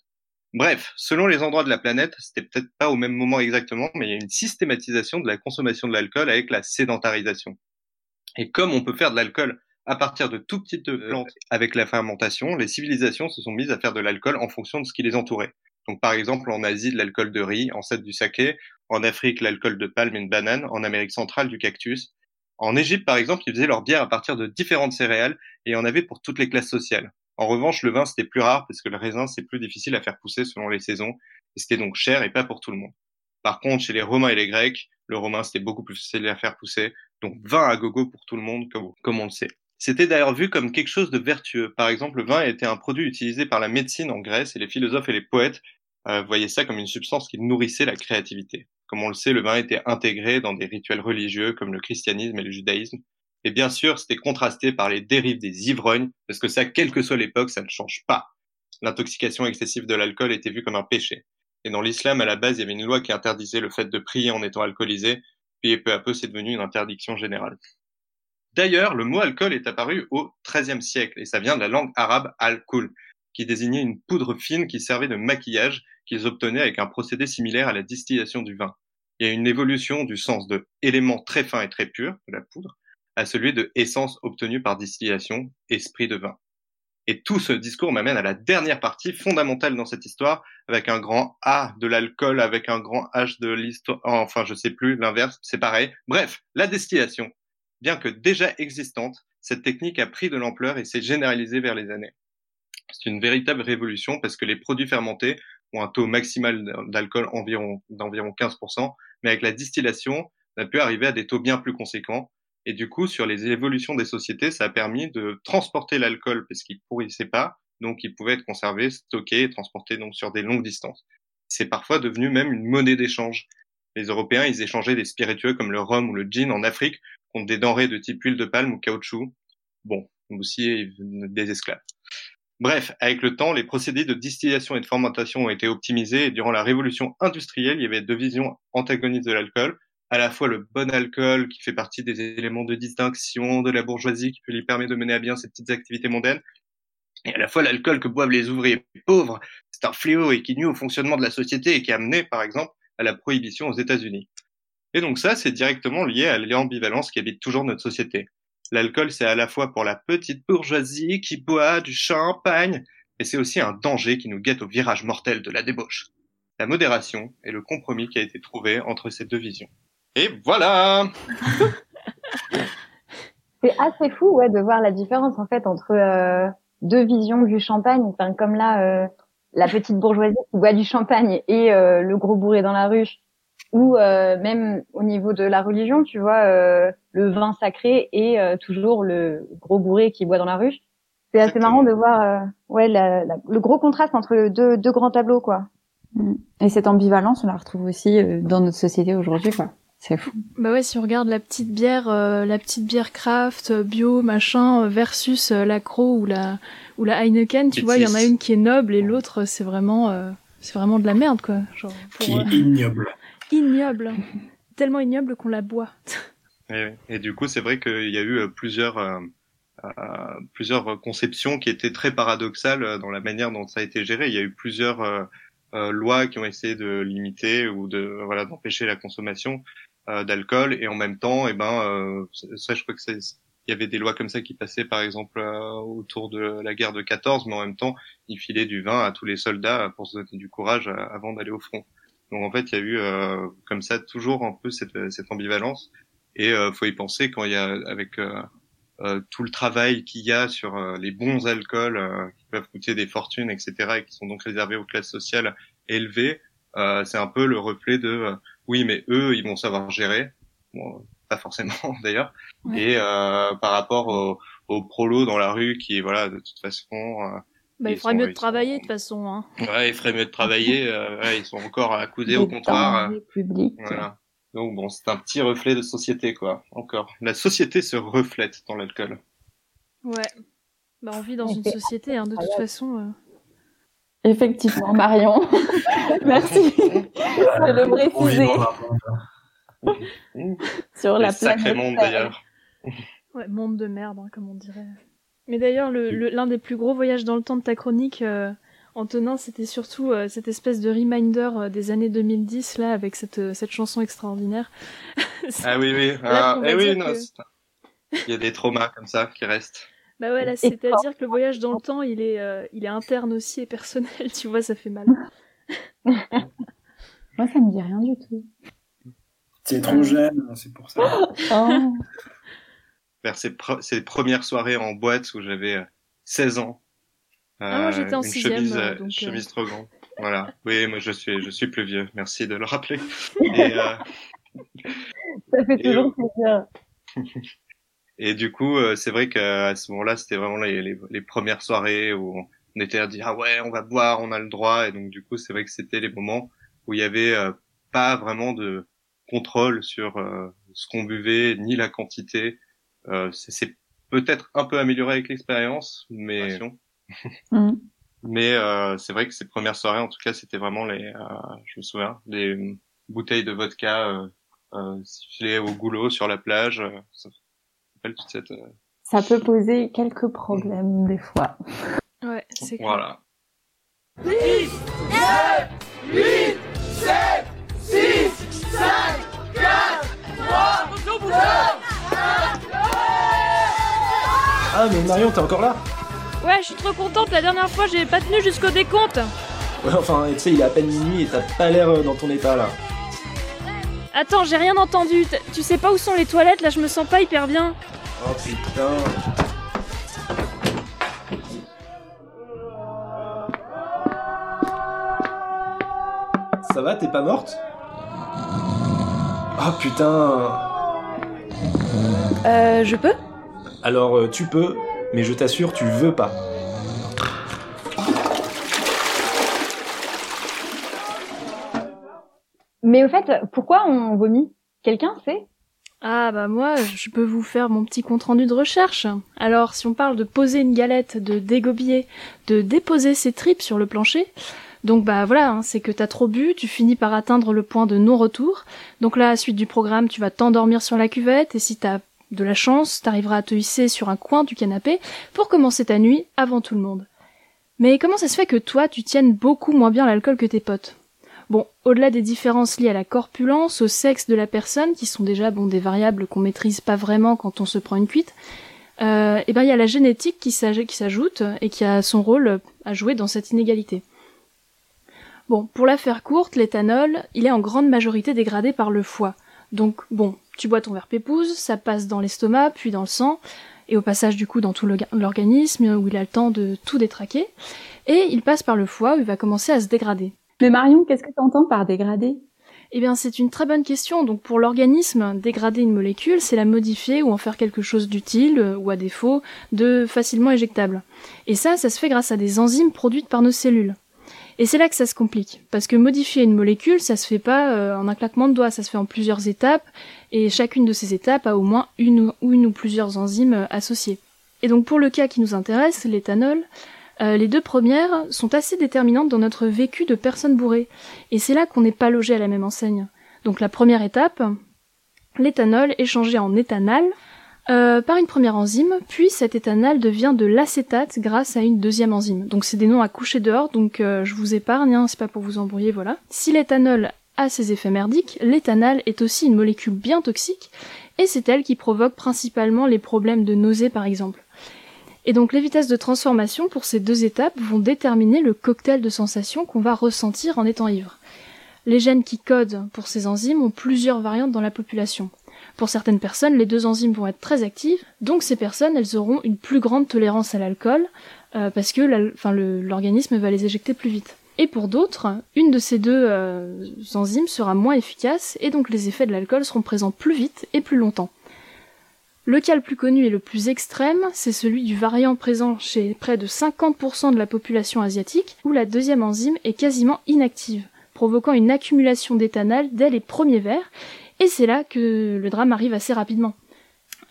C: Bref, selon les endroits de la planète, c'était peut-être pas au même moment exactement, mais il y a une systématisation de la consommation de l'alcool avec la sédentarisation. Et comme on peut faire de l'alcool à partir de tout petites plantes avec la fermentation, les civilisations se sont mises à faire de l'alcool en fonction de ce qui les entourait. Donc par exemple en Asie de l'alcool de riz, en du saké, en Afrique l'alcool de palme et de banane, en Amérique centrale du cactus. En Égypte par exemple, ils faisaient leur bière à partir de différentes céréales et en avait pour toutes les classes sociales. En revanche, le vin, c'était plus rare parce que le raisin, c'est plus difficile à faire pousser selon les saisons, et c'était donc cher et pas pour tout le monde. Par contre, chez les Romains et les Grecs, le romain, c'était beaucoup plus facile à faire pousser, donc vin à gogo pour tout le monde, comme, on le sait. C'était d'ailleurs vu comme quelque chose de vertueux. Par exemple, le vin était un produit utilisé par la médecine en Grèce et les philosophes et les poètes euh, voyaient ça comme une substance qui nourrissait la créativité. Comme on le sait, le vin était intégré dans des rituels religieux comme le christianisme et le judaïsme, et bien sûr, c'était contrasté par les dérives des ivrognes, parce que ça, quelle que soit l'époque, ça ne change pas. L'intoxication excessive de l'alcool était vue comme un péché. Et dans l'islam, à la base, il y avait une loi qui interdisait le fait de prier en étant alcoolisé, puis peu à peu, c'est devenu une interdiction générale. D'ailleurs, le mot alcool est apparu au XIIIe siècle, et ça vient de la langue arabe al-kul, qui désignait une poudre fine qui servait de maquillage qu'ils obtenaient avec un procédé similaire à la distillation du vin. Il y a une évolution du sens de éléments très fins et très purs de la poudre à celui de essence obtenue par distillation, esprit de vin. Et tout ce discours m'amène à la dernière partie fondamentale dans cette histoire, avec un grand A de l'alcool, avec un grand H de l'histoire, enfin je sais plus, l'inverse, c'est pareil. Bref, la distillation. Bien que déjà existante, cette technique a pris de l'ampleur et s'est généralisée vers les années. C'est une véritable révolution parce que les produits fermentés ont un taux maximal d'alcool environ, d'environ 15%, mais avec la distillation, on a pu arriver à des taux bien plus conséquents, et du coup, sur les évolutions des sociétés, ça a permis de transporter l'alcool parce qu'il pourrissait pas, donc il pouvait être conservé, stocké et transporté donc sur des longues distances. C'est parfois devenu même une monnaie d'échange. Les Européens, ils échangeaient des spiritueux comme le rhum ou le gin en Afrique contre des denrées de type huile de palme ou caoutchouc. Bon, aussi des esclaves. Bref, avec le temps, les procédés de distillation et de fermentation ont été optimisés et durant la révolution industrielle, il y avait deux visions antagonistes de l'alcool à la fois le bon alcool qui fait partie des éléments de distinction de la bourgeoisie qui lui permettre de mener à bien ses petites activités mondaines, et à la fois l'alcool que boivent les ouvriers pauvres, c'est un fléau et qui nuit au fonctionnement de la société et qui a amené, par exemple, à la prohibition aux États-Unis. Et donc ça, c'est directement lié à l'ambivalence qui habite toujours notre société. L'alcool, c'est à la fois pour la petite bourgeoisie qui boit du champagne, et c'est aussi un danger qui nous guette au virage mortel de la débauche. La modération est le compromis qui a été trouvé entre ces deux visions. Et voilà [laughs]
G: C'est assez fou ouais, de voir la différence en fait entre euh, deux visions du champagne, enfin, comme là, euh, la petite bourgeoisie qui boit du champagne et euh, le gros bourré dans la ruche, ou même au niveau de la religion, tu vois, le vin sacré et toujours le gros bourré qui boit dans la ruche. C'est assez marrant de voir ouais, la, le gros contraste entre deux, deux grands tableaux, quoi.
H: Et cette ambivalence, on la retrouve aussi dans notre société aujourd'hui, quoi. C'est fou.
A: Bah ouais, si on regarde la petite bière, euh, la petite bière craft, euh, bio, machin, euh, versus la Croix ou la ou la Heineken, tu vois, il y en a une qui est noble et l'autre c'est vraiment c'est vraiment de la merde quoi. Genre,
F: qui est ignoble. [laughs]
A: ignoble, tellement ignoble qu'on la boit. [laughs]
C: et, et, du coup, c'est vrai qu'il y a eu plusieurs plusieurs conceptions qui étaient très paradoxales dans la manière dont ça a été géré. Il y a eu plusieurs lois qui ont essayé de limiter ou de voilà d'empêcher la consommation euh, d'alcool et en même temps, et eh ben, euh, ça, je crois que il y avait des lois comme ça qui passaient par exemple euh, autour de la guerre de 14, mais en même temps, ils filaient du vin à tous les soldats pour se donner du courage avant d'aller au front. Donc en fait, il y a eu comme ça toujours un peu cette, cette ambivalence et faut y penser quand il y a avec tout le travail qu'il y a sur les bons alcools qui peuvent coûter des fortunes, etc., et qui sont donc réservés aux classes sociales élevées. c'est un peu le reflet de oui, mais eux, ils vont savoir gérer. Bon, pas forcément [laughs] d'ailleurs,
A: Ouais.
C: et euh, par rapport au, au prolo dans la rue qui voilà de toute façon euh,
A: Bah, il
C: Ils
A: ferait mieux de travailler de toute façon. Hein.
C: ouais il ferait mieux de travailler euh, ouais, ils sont encore accoudés au comptoir voilà donc bon c'est un petit reflet de société quoi encore la société se reflète dans l'alcool
A: Ouais. Bah, on vit dans une société, hein, de toute façon. euh.
H: Effectivement, Marion. [laughs] Merci [laughs] [laughs] de le préciser
F: apprendre.
H: sur la planète
C: monde d'ailleurs
A: Ouais, monde de merde, hein, comme on dirait. Mais d'ailleurs, le- le- l'un des plus gros voyages dans le temps de ta chronique, euh, Antonin, c'était surtout euh, cette espèce de reminder euh, des années 2010, là, avec cette, euh, cette chanson extraordinaire.
C: ah oui oui
A: Là,
C: ah, eh oui non
A: que-
C: il y a des traumas comme ça qui restent
A: Bah ouais, là, c'est-à-dire que le voyage dans le temps, il est, euh, il est interne aussi et personnel, [laughs] tu vois, ça fait mal. [laughs]
H: Moi, ça me dit rien du tout.
F: T'es trop jeune, c'est pour ça. [laughs]
H: Oh.
C: vers ces, pre- ces premières soirées en boîte où j'avais euh, 16 ans.
A: Ah, moi, j'étais en
C: une
A: sixième,
C: chemise,
A: euh,
C: euh,
A: donc,
C: chemise trop grande. Voilà. [laughs] Oui, moi je suis, je suis plus vieux. Merci de le rappeler. [laughs] Et, euh,
H: Ça fait
C: Et
H: toujours plaisir.
C: et du coup, euh, c'est vrai qu'à ce moment-là, c'était vraiment les, les, les premières soirées où on était à dire ah ouais, on va boire, on a le droit. Et donc du coup, c'est vrai que c'était les moments où il y avait euh, pas vraiment de contrôle sur euh, ce qu'on buvait ni la quantité. Euh, c'est peut-être un peu amélioré avec l'expérience, mais [laughs]
H: Mm.
C: mais euh, c'est vrai que ces premières soirées, en tout cas, c'était vraiment les, euh, je me souviens, des bouteilles de vodka euh, euh, sifflées au goulot sur la plage. ça me rappelle toute cette, euh,
H: Ça peut poser quelques problèmes des fois.
A: Ouais, c'est clair.
C: voilà.
I: 10,
D: Ah, mais Marion, t'es encore là
A: Ouais, je suis trop contente, la dernière fois, j'ai pas tenu jusqu'au décompte.
D: Ouais, enfin, tu sais, il est à peine minuit et t'as pas l'air euh, dans ton état là.
A: Attends, j'ai rien entendu. T- Tu sais pas où sont les toilettes, là, je me sens pas hyper bien.
D: Oh putain. Ça va, t'es pas morte? Ah putain
A: Euh, je peux?
D: Alors euh, tu peux, mais je t'assure, tu veux pas.
G: Mais au fait, pourquoi on vomit? Quelqu'un sait?
A: Ah bah moi, je peux vous faire mon petit compte-rendu de recherche. Alors, si on parle de poser une galette, de dégobiller, de déposer ses tripes sur le plancher, donc bah voilà, hein, c'est que t'as trop bu, tu finis par atteindre le point de non-retour. Donc là, suite du programme, tu vas t'endormir sur la cuvette, et si t'as de la chance, t'arriveras à te hisser sur un coin du canapé pour commencer ta nuit avant tout le monde. Mais comment ça se fait que toi, tu tiennes beaucoup moins bien l'alcool que tes potes? Bon, au-delà des différences liées à la corpulence, au sexe de la personne, qui sont déjà bon des variables qu'on maîtrise pas vraiment quand on se prend une cuite, euh, et ben il y a la génétique qui s'ajoute et qui a son rôle à jouer dans cette inégalité. Bon, pour la faire courte, l'éthanol, il est en grande majorité dégradé par le foie. Donc bon, tu bois ton verre pépouze, ça passe dans l'estomac, puis dans le sang, et au passage du coup dans tout l'orga- l'organisme où il a le temps de tout détraquer, et il passe par le foie où il va commencer à se dégrader.
H: Mais Marion, qu'est-ce que tu entends par dégrader?
A: Eh bien, c'est une très bonne question. Donc, pour l'organisme, dégrader une molécule, c'est la modifier ou en faire quelque chose d'utile, euh, ou à défaut, de facilement éjectable. Et ça, ça se fait grâce à des enzymes produites par nos cellules. Et c'est là que ça se complique, parce que modifier une molécule, ça se fait pas euh, en un claquement de doigts, ça se fait en plusieurs étapes, et chacune de ces étapes a au moins une ou, une ou plusieurs enzymes euh, associées. Et donc pour le cas qui nous intéresse, l'éthanol, euh, les deux premières sont assez déterminantes dans notre vécu de personnes bourrées. Et c'est là qu'on n'est pas logé à la même enseigne. Donc la première étape, l'éthanol est changé en éthanal euh, par une première enzyme, puis cet éthanal devient de l'acétate grâce à une deuxième enzyme. Donc c'est des noms à coucher dehors, donc euh, je vous épargne, hein, c'est pas pour vous embrouiller, voilà. Si l'éthanol a ses effets merdiques, l'éthanal est aussi une molécule bien toxique, et c'est elle qui provoque principalement les problèmes de nausée par exemple. Et donc les vitesses de transformation pour ces deux étapes vont déterminer le cocktail de sensations qu'on va ressentir en étant ivre. Les gènes qui codent pour ces enzymes ont plusieurs variantes dans la population. Pour certaines personnes, les deux enzymes vont être très actives, donc ces personnes, elles auront une plus grande tolérance à l'alcool, euh, parce que l'organisme va les éjecter plus vite. Et pour d'autres, une de ces deux euh, enzymes sera moins efficace et donc les effets de l'alcool seront présents plus vite et plus longtemps. Le cas le plus connu et le plus extrême, c'est celui du variant présent chez près de 50% de la population asiatique, où la deuxième enzyme est quasiment inactive, provoquant une accumulation d'éthanol dès les premiers verres, et c'est là que le drame arrive assez rapidement.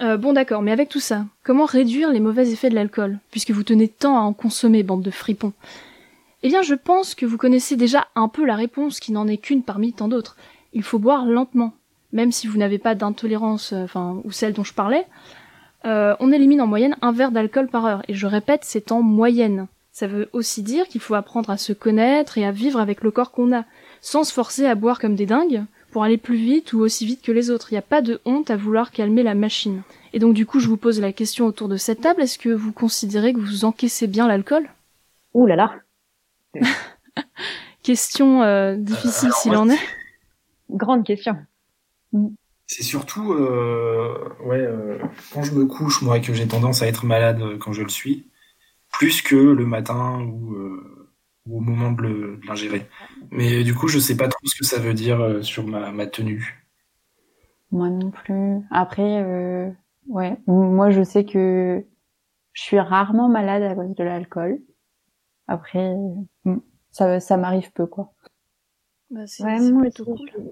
A: Euh, bon d'accord, mais avec tout ça, comment réduire les mauvais effets de l'alcool, puisque vous tenez tant à en consommer, bande de fripons? Eh bien je pense que vous connaissez déjà un peu la réponse qui n'en est qu'une parmi tant d'autres. Il faut boire lentement, même si vous n'avez pas d'intolérance, euh, enfin, ou celle dont je parlais, euh, on élimine en moyenne un verre d'alcool par heure. Et je répète, c'est en moyenne. Ça veut aussi dire qu'il faut apprendre à se connaître et à vivre avec le corps qu'on a, sans se forcer à boire comme des dingues pour aller plus vite ou aussi vite que les autres. Il n'y a pas de honte à vouloir calmer la machine. Et donc du coup, je vous pose la question autour de cette table, est-ce que vous considérez que vous encaissez bien l'alcool?
G: Ouh là là, [laughs]
A: Question euh, difficile
F: alors
A: s'il en est.
G: grande question.
F: C'est surtout, euh, ouais, euh, quand je me couche, moi, que j'ai tendance à être malade euh, quand je le suis, plus que le matin ou, euh, ou au moment de l'ingérer. Mais du coup, je sais pas trop ce que ça veut dire euh, sur ma, ma tenue.
H: Moi non plus. Après, euh, ouais, moi je sais que je suis rarement malade à cause de l'alcool. Après, euh, ça, ça m'arrive peu, quoi.
A: Bah, c'est
G: Ouais,
A: c'est
G: moi
A: plutôt
G: aussi,
A: cool.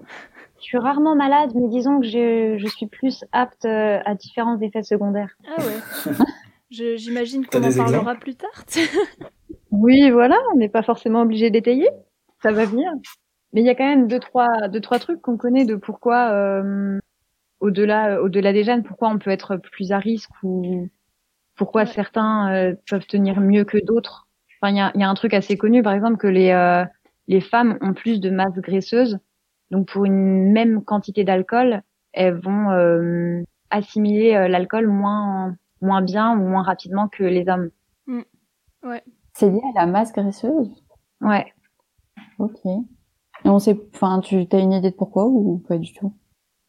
G: Je suis rarement malade, mais disons que je, je suis plus apte euh, à différents effets secondaires.
A: Ah ouais. [laughs] Je- J'imagine qu'on en parlera plus tard. [laughs]
G: Oui, voilà, on n'est pas forcément obligé d'étayer. Ça va venir. Mais il y a quand même deux trois deux trois trucs qu'on connaît de pourquoi euh, au-delà au-delà des gènes, pourquoi on peut être plus à risque ou pourquoi
A: Ouais.
G: certains euh, peuvent tenir mieux que d'autres. Enfin, il y a, il y a un truc assez connu, par exemple, que les euh, les femmes ont plus de masse graisseuse. Donc pour une même quantité d'alcool, elles vont euh, assimiler euh, l'alcool moins moins bien ou moins rapidement que les hommes.
H: C'est lié à la masse graisseuse?
G: Ouais.
H: Ok. Et on sait, enfin, tu as une idée de pourquoi ou pas du tout?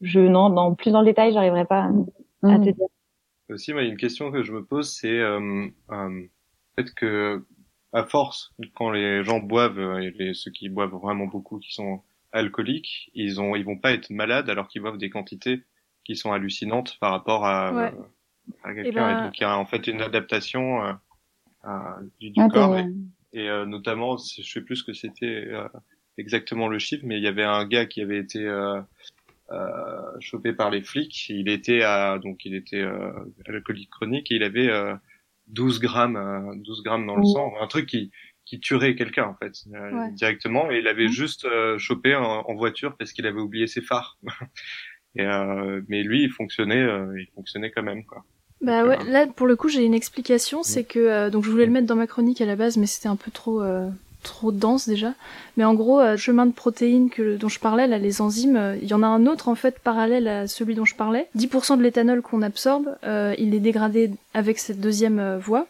G: Je non, dans plus dans le détail, j'arriverai pas à
H: Mhm.
G: te dire.
C: Aussi, moi, il y a une question que je me pose, c'est euh, euh, peut-être que à force, quand les gens boivent, euh, et les, ceux qui boivent vraiment beaucoup, qui sont alcooliques, ils ont, ils vont pas être malades alors qu'ils boivent des quantités qui sont hallucinantes par rapport à,
A: Ouais.
C: euh, à quelqu'un.
A: Eh ben-
C: Et donc, il y a en fait une adaptation euh, du, du
H: Ah,
C: corps. Et, et, euh, notamment, je sais plus ce que c'était euh, exactement le chiffre, mais il y avait un gars qui avait été euh, euh, chopé par les flics. Il était à, donc il était euh, alcoolique chronique et il avait euh, 12 grammes, euh, 12 grammes dans le sang, un truc qui qui tuerait quelqu'un en fait euh,
A: Ouais.
C: directement. Et il avait
H: Mhm.
C: juste euh, chopé en, en voiture parce qu'il avait oublié ses phares. [laughs] et euh, mais lui, il fonctionnait, euh, il fonctionnait quand même quoi.
A: Bah ouais, là pour le coup j'ai une explication, c'est que euh, donc je voulais le mettre dans ma chronique à la base, mais c'était un peu trop euh, trop dense déjà. Mais en gros, euh, chemin de protéines que dont je parlais là, les enzymes, euh, il y en a un autre en fait parallèle à celui dont je parlais. 10% de l'éthanol qu'on absorbe, euh, il est dégradé avec cette deuxième euh, voie.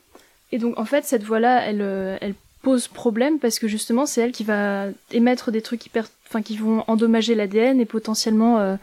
A: Et donc en fait cette voie-là, elle euh, elle pose problème parce que justement c'est elle qui va émettre des trucs hyper, enfin qui vont endommager l'ADN et potentiellement euh,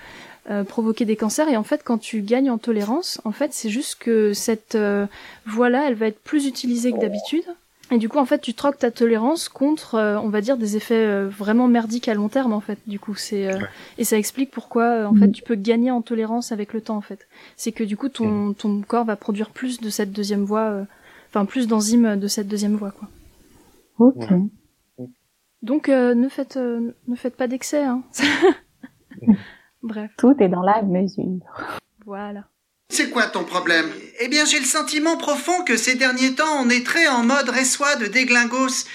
A: euh, provoquer des cancers. Et en fait, quand tu gagnes en tolérance, en fait, c'est juste que cette euh, voie-là, elle va être plus utilisée que d'habitude. Et du coup, en fait, tu troques ta tolérance contre, euh, on va dire, des effets euh, vraiment merdiques à long terme, en fait. Du coup, c'est euh,
C: Ouais.
A: et ça explique pourquoi, euh, en fait, tu peux gagner en tolérance avec le temps, en fait. C'est que du coup, ton ton corps va produire plus de cette deuxième voie, euh, enfin plus d'enzymes de cette deuxième voie, quoi.
H: Ok.
C: Ouais.
A: Donc, euh, ne faites euh, ne faites pas d'excès, hein. [laughs] Bref,
H: Tout est dans la mesure.
A: voilà.
J: C'est quoi ton problème? Eh bien, j'ai le sentiment profond que ces derniers temps, on est très en mode ressois de déglingos,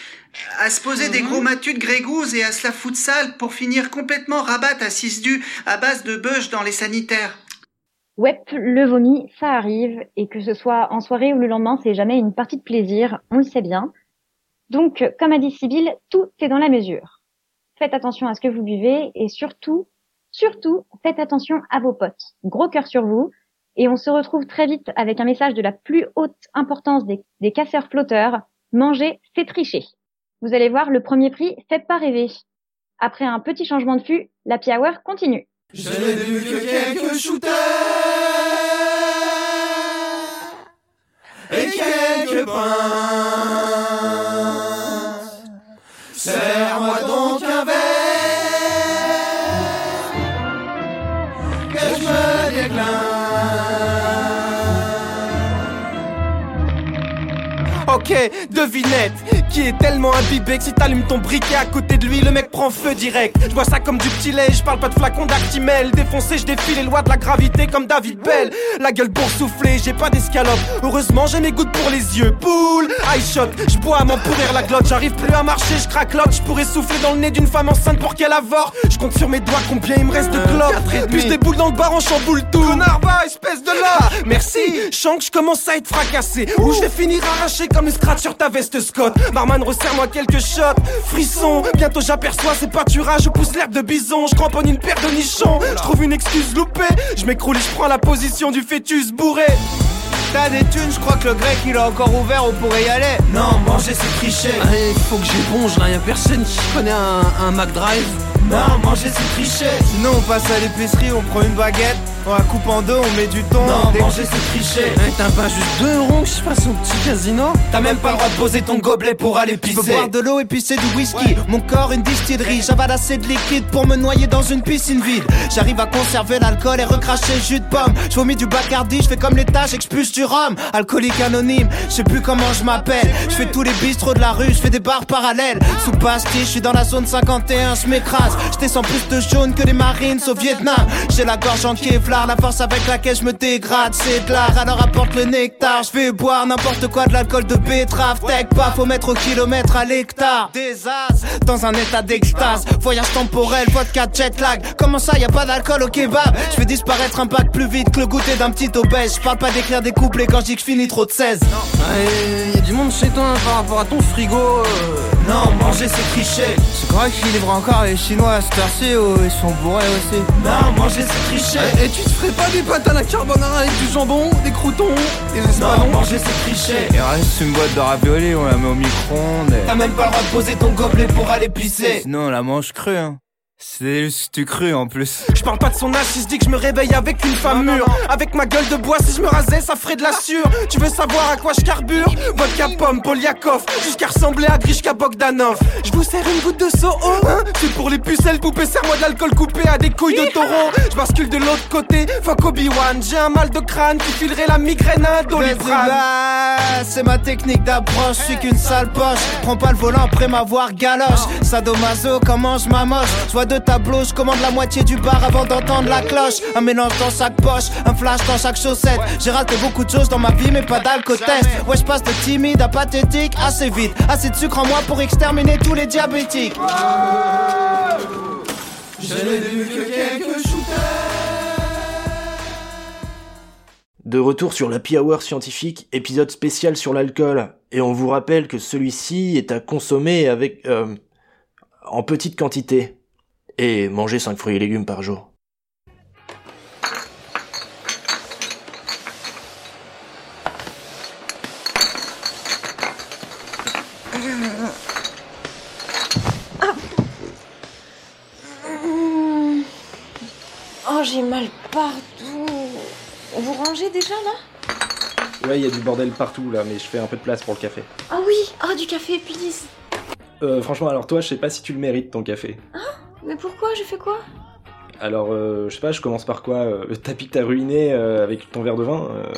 J: à se poser des gros matus de grégouses et à se la foutre sale pour finir complètement rabat à 6 du à base de beuge dans les sanitaires.
G: Ouais, le vomi, ça arrive, et que ce soit en soirée ou le lendemain, c'est jamais une partie de plaisir, on le sait bien. Donc, comme a dit Sybille, tout est dans la mesure. Faites attention à ce que vous buvez, et surtout, surtout, faites attention à vos potes. Gros cœur sur vous, et on se retrouve très vite avec un message de la plus haute importance des, casseurs flotteurs. Manger, c'est tricher. Vous allez voir, le premier prix, faites pas rêver. Après un petit changement de fût, la hour continue.
I: Je n'ai bu que quelques shooters et quelques pinces.
K: Ok, devinette qui est tellement imbibé que si t'allumes ton briquet à côté de lui, le mec prend feu direct. Je vois ça comme du petit lait, je parle pas de flacon d'actimel. Défoncé, je défie les lois de la gravité comme David Bell. La gueule boursouflée, j'ai pas d'escalope. Heureusement, j'ai mes gouttes pour les yeux. Poule, high shot, je bois à m'en pourrir la glotte. J'arrive plus à marcher, je craque l'autre. Je pourrais souffler dans le nez d'une femme enceinte pour qu'elle avorte. Je compte sur mes doigts combien il me reste de clopes. Puis je déboule dans le bar en chamboule tout. Connard, va, espèce de là. Merci, je sens que je commence à être fracassé. Ou je vais finir arraché comme le scratch sur ta veste Scott. Barman, resserre-moi quelques shots. Frisson, bientôt j'aperçois ces pâturages. Je pousse l'herbe de bison, je cramponne une paire de nichons. Je trouve une excuse loupée. Je m'écroule et je prends la position du fœtus bourré.
L: T'as des thunes, je crois que le grec il est encore ouvert, on pourrait y aller.
K: Non, manger c'est tricher.
M: Allez, faut que j'éponge là, y'a personne qui connaît un, un McDrive.
K: Non, manger c'est tricher.
L: Sinon on passe à l'épicerie, on prend une baguette, on la coupe en deux, on met du thon.
K: Non, manger c'est tricher.
M: Eh, T'as pas juste 2 euros que je fasse au petit casino
K: T'as même pas le droit de poser ton gobelet pour aller
L: Je veux
K: pisser.
L: boire de l'eau et pisser du whisky. Mon corps une distillerie. J'avale assez de liquide pour me noyer dans une piscine vide. J'arrive à conserver l'alcool et recracher le jus de pomme. Je vomis du bacardi, je fais comme les tâches, expulse du rhum. Alcoolique anonyme, je sais plus comment je m'appelle. Je fais tous les bistrots de la rue, je fais des bars parallèles. Sous pastille, je suis dans la zone 51, je m'écrase. Je descends plus de jaune que les marines au Vietnam. J'ai la gorge en Kevlar, la force avec laquelle je me dégrade, c'est de l'art. Alors apporte le nectar, je vais boire n'importe quoi de l'alcool de betterave. Tech pas, faut mettre au kilomètre à l'hectare. Des as, dans un état d'extase. Voyage temporel, vodka jet lag. Comment ça, y a pas d'alcool au kebab? Je fais disparaître un pack plus vite que le goûter d'un petit obèse. Je parle pas d'écrire des couplets quand je dis que finis trop de 16.
M: Ouais, y a du monde chez toi hein, par rapport à ton frigo. euh.
K: Non, manger c'est tricher.
L: C'est correct qu'ils livrent encore les Chinois à cette heure-ci ils sont bourrés aussi.
K: Non, manger c'est tricher.
M: Et tu te ferais pas des pâtes à la carbonara avec du jambon, des croutons, des
K: Non,
M: espadons
K: manger c'est tricher.
L: Il reste une boîte de ravioli, on la met au micro-ondes. et-
K: T'as même pas le droit de poser ton gobelet pour aller pisser.
L: Sinon on la mange crue, hein. C'est du cru en plus.
K: Je parle pas de son âge si je dis que je me réveille avec une femme mûre. Avec ma gueule de bois, si je me rasais, ça ferait de la sûre. Tu veux savoir à quoi je carbure? Vodka pomme, Poliakov, jusqu'à ressembler à Grishka Bogdanov. Je vous sers une goutte de Soho, hein? C'est pour les pucelles, poupées, serre-moi de l'alcool coupé à des couilles de taureau. Je bascule de l'autre côté, fuck Obi-Wan. J'ai un mal de crâne qui filerait la migraine à un doliprane.
L: C'est ma technique d'approche, je suis qu'une sale poche. Prends pas le volant après m'avoir galoche. Sadomaso, comment je m'amoche? Deux tableaux, je commande la moitié du bar avant d'entendre la cloche. Un mélange dans chaque poche, un flash dans chaque chaussette. J'ai raté beaucoup de choses dans ma vie, mais pas d'alcotest. Ouais, je passe de timide à pathétique assez vite. Assez de sucre en moi pour exterminer tous les diabétiques.
D: De retour sur l'Happy Hour scientifique, épisode spécial sur l'alcool. Et on vous rappelle que celui-ci est à consommer avec... euh, en petite quantité. Et manger 5 fruits et légumes par jour.
E: Oh, j'ai mal partout. Vous rangez déjà là?
D: Ouais, il y a du bordel partout là, mais je fais un peu de place pour le café.
E: Ah oui, ah du café, please.
D: Euh, franchement, alors toi, je sais pas si tu le mérites ton café.
E: Mais pourquoi? J'ai fait quoi?
D: Alors, euh, je sais pas, je commence par quoi euh, Le tapis que t'as ruiné euh, avec ton verre de vin euh,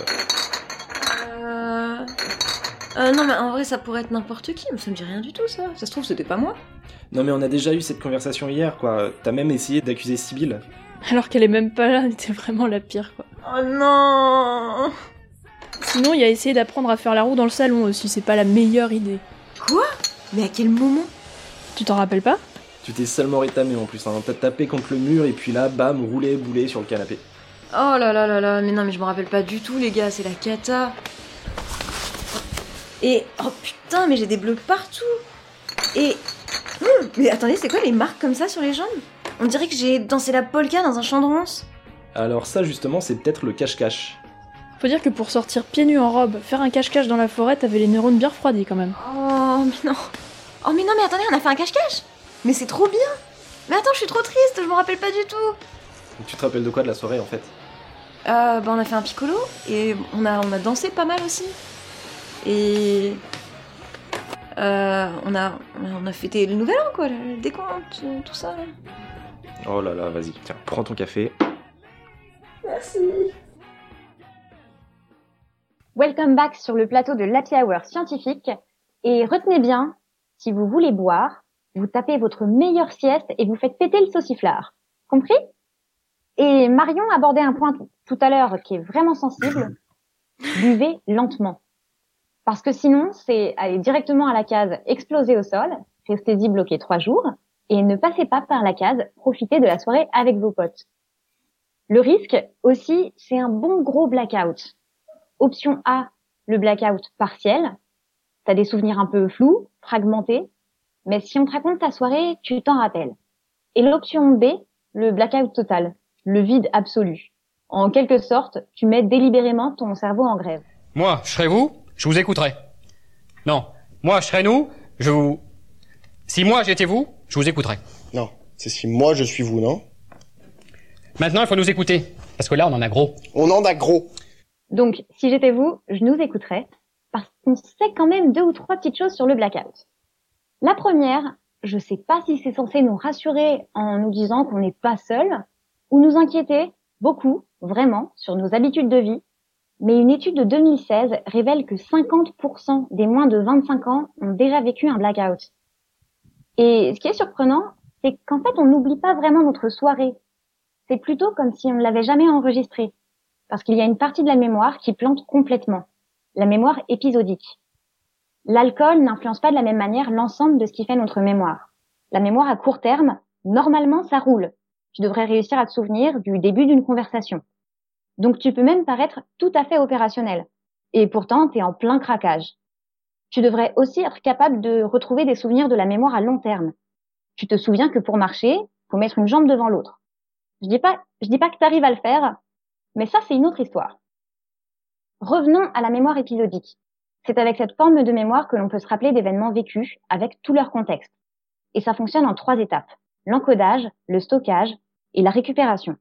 E: Euh... euh, non, mais en vrai, ça pourrait être n'importe qui, mais ça me dit rien du tout, ça. Ça se trouve, c'était pas moi.
D: Non, mais on a déjà eu cette conversation hier, quoi. T'as même essayé d'accuser Sibyl.
A: Alors qu'elle est même pas là, elle était vraiment la pire, quoi.
E: Oh non
A: Sinon, il y a essayé d'apprendre à faire la roue dans le salon aussi, c'est pas la meilleure idée.
E: Quoi? Mais à quel moment?
A: Tu t'en rappelles pas?
D: Tu t'es seulement rétamé en plus, hein. T'as tapé contre le mur et puis là, bam, roulé, boulé sur le canapé.
E: Oh là là là là, mais non, mais je me rappelle pas du tout, les gars, c'est la cata. Et oh putain, mais j'ai des bleus partout. Et Hum, mais attendez, c'est quoi les marques comme ça sur les jambes? On dirait que j'ai dansé la polka dans un champ de ronces.
D: Alors ça, justement, c'est peut-être le cache-cache.
A: Faut dire que pour sortir pieds nus en robe, faire un cache-cache dans la forêt, t'avais les neurones bien refroidis quand même.
E: Oh mais non. Oh mais non, mais attendez, on a fait un cache-cache. Mais c'est trop bien. Mais attends, je suis trop triste, je me rappelle pas du tout.
D: Tu te rappelles de quoi de la soirée en fait?
E: Euh, bah on a fait un piccolo et on a, on a dansé pas mal aussi. Et euh, on a, on a fêté le nouvel an quoi, le décompte, tout ça. là.
D: Oh là là, vas-y, tiens, prends ton café.
E: Merci.
G: Welcome back sur le plateau de l'Happy Hour scientifique. Et retenez bien, si vous voulez boire, vous tapez votre meilleure sieste et vous faites péter le sauciflard. Compris? Et Marion abordait un point tout- à l'heure qui est vraiment sensible. [laughs] Buvez lentement. Parce que sinon, c'est aller directement à la case exploser au sol, restez-y bloqué trois jours, et ne passez pas par la case profitez de la soirée avec vos potes. Le risque aussi, c'est un bon gros blackout. Option A, le blackout partiel. T'as des souvenirs un peu flous, fragmentés, mais si on te raconte ta soirée, tu t'en rappelles. Et l'option B, le blackout total, le vide absolu. En quelque sorte, tu mets délibérément ton cerveau en grève.
N: Moi, je serais vous, je vous écouterais. Non, moi, je serais nous, je vous... Si moi, j'étais vous, je vous écouterais.
O: Non, c'est si moi je suis vous, non?
N: Maintenant, il faut nous écouter. Parce que là, on en a gros.
O: On en a gros.
G: Donc, si j'étais vous, je nous écouterais, parce qu'on sait quand même deux ou trois petites choses sur le blackout. La première, je sais pas si c'est censé nous rassurer en nous disant qu'on n'est pas seul, ou nous inquiéter, beaucoup, vraiment, sur nos habitudes de vie, mais une étude de 2016 révèle que 50% des moins de 25 ans ont déjà vécu un blackout. Et ce qui est surprenant, c'est qu'en fait, on n'oublie pas vraiment notre soirée. C'est plutôt comme si on ne l'avait jamais enregistrée parce qu'il y a une partie de la mémoire qui plante complètement, la mémoire épisodique. L'alcool n'influence pas de la même manière l'ensemble de ce qui fait notre mémoire. La mémoire à court terme, normalement, ça roule. Tu devrais réussir à te souvenir du début d'une conversation. Donc tu peux même paraître tout à fait opérationnel. Et pourtant, tu es en plein craquage. Tu devrais aussi être capable de retrouver des souvenirs de la mémoire à long terme. Tu te souviens que pour marcher, faut mettre une jambe devant l'autre. Je dis pas, je dis pas que tu arrives à le faire, mais ça, c'est une autre histoire. Revenons à la mémoire épisodique. C'est avec cette forme de mémoire que l'on peut se rappeler d'événements vécus avec tout leur contexte. Et ça fonctionne en trois étapes. L'encodage, le stockage et la récupération.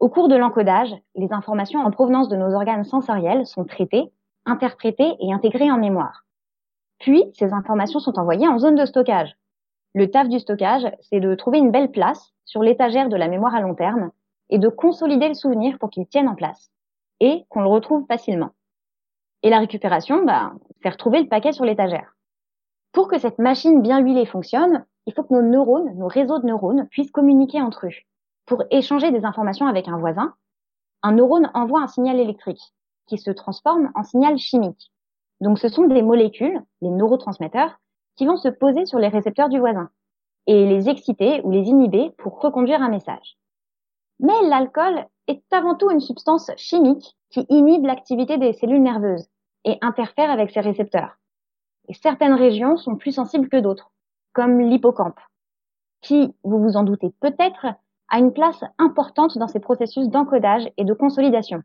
G: Au cours de l'encodage, les informations en provenance de nos organes sensoriels sont traitées, interprétées et intégrées en mémoire. Puis, ces informations sont envoyées en zone de stockage. Le taf du stockage, c'est de trouver une belle place sur l'étagère de la mémoire à long terme et de consolider le souvenir pour qu'il tienne en place et qu'on le retrouve facilement. Et la récupération, bah, c'est retrouver le paquet sur l'étagère. Pour que cette machine bien huilée fonctionne, il faut que nos neurones, nos réseaux de neurones, puissent communiquer entre eux. Pour échanger des informations avec un voisin, un neurone envoie un signal électrique qui se transforme en signal chimique. Donc ce sont des molécules, les neurotransmetteurs, qui vont se poser sur les récepteurs du voisin et les exciter ou les inhiber pour reconduire un message. Mais l'alcool est avant tout une substance chimique qui inhibe l'activité des cellules nerveuses et interfère avec ces récepteurs. Et certaines régions sont plus sensibles que d'autres, comme l'hippocampe, qui, vous vous en doutez peut-être, a une place importante dans ces processus d'encodage et de consolidation,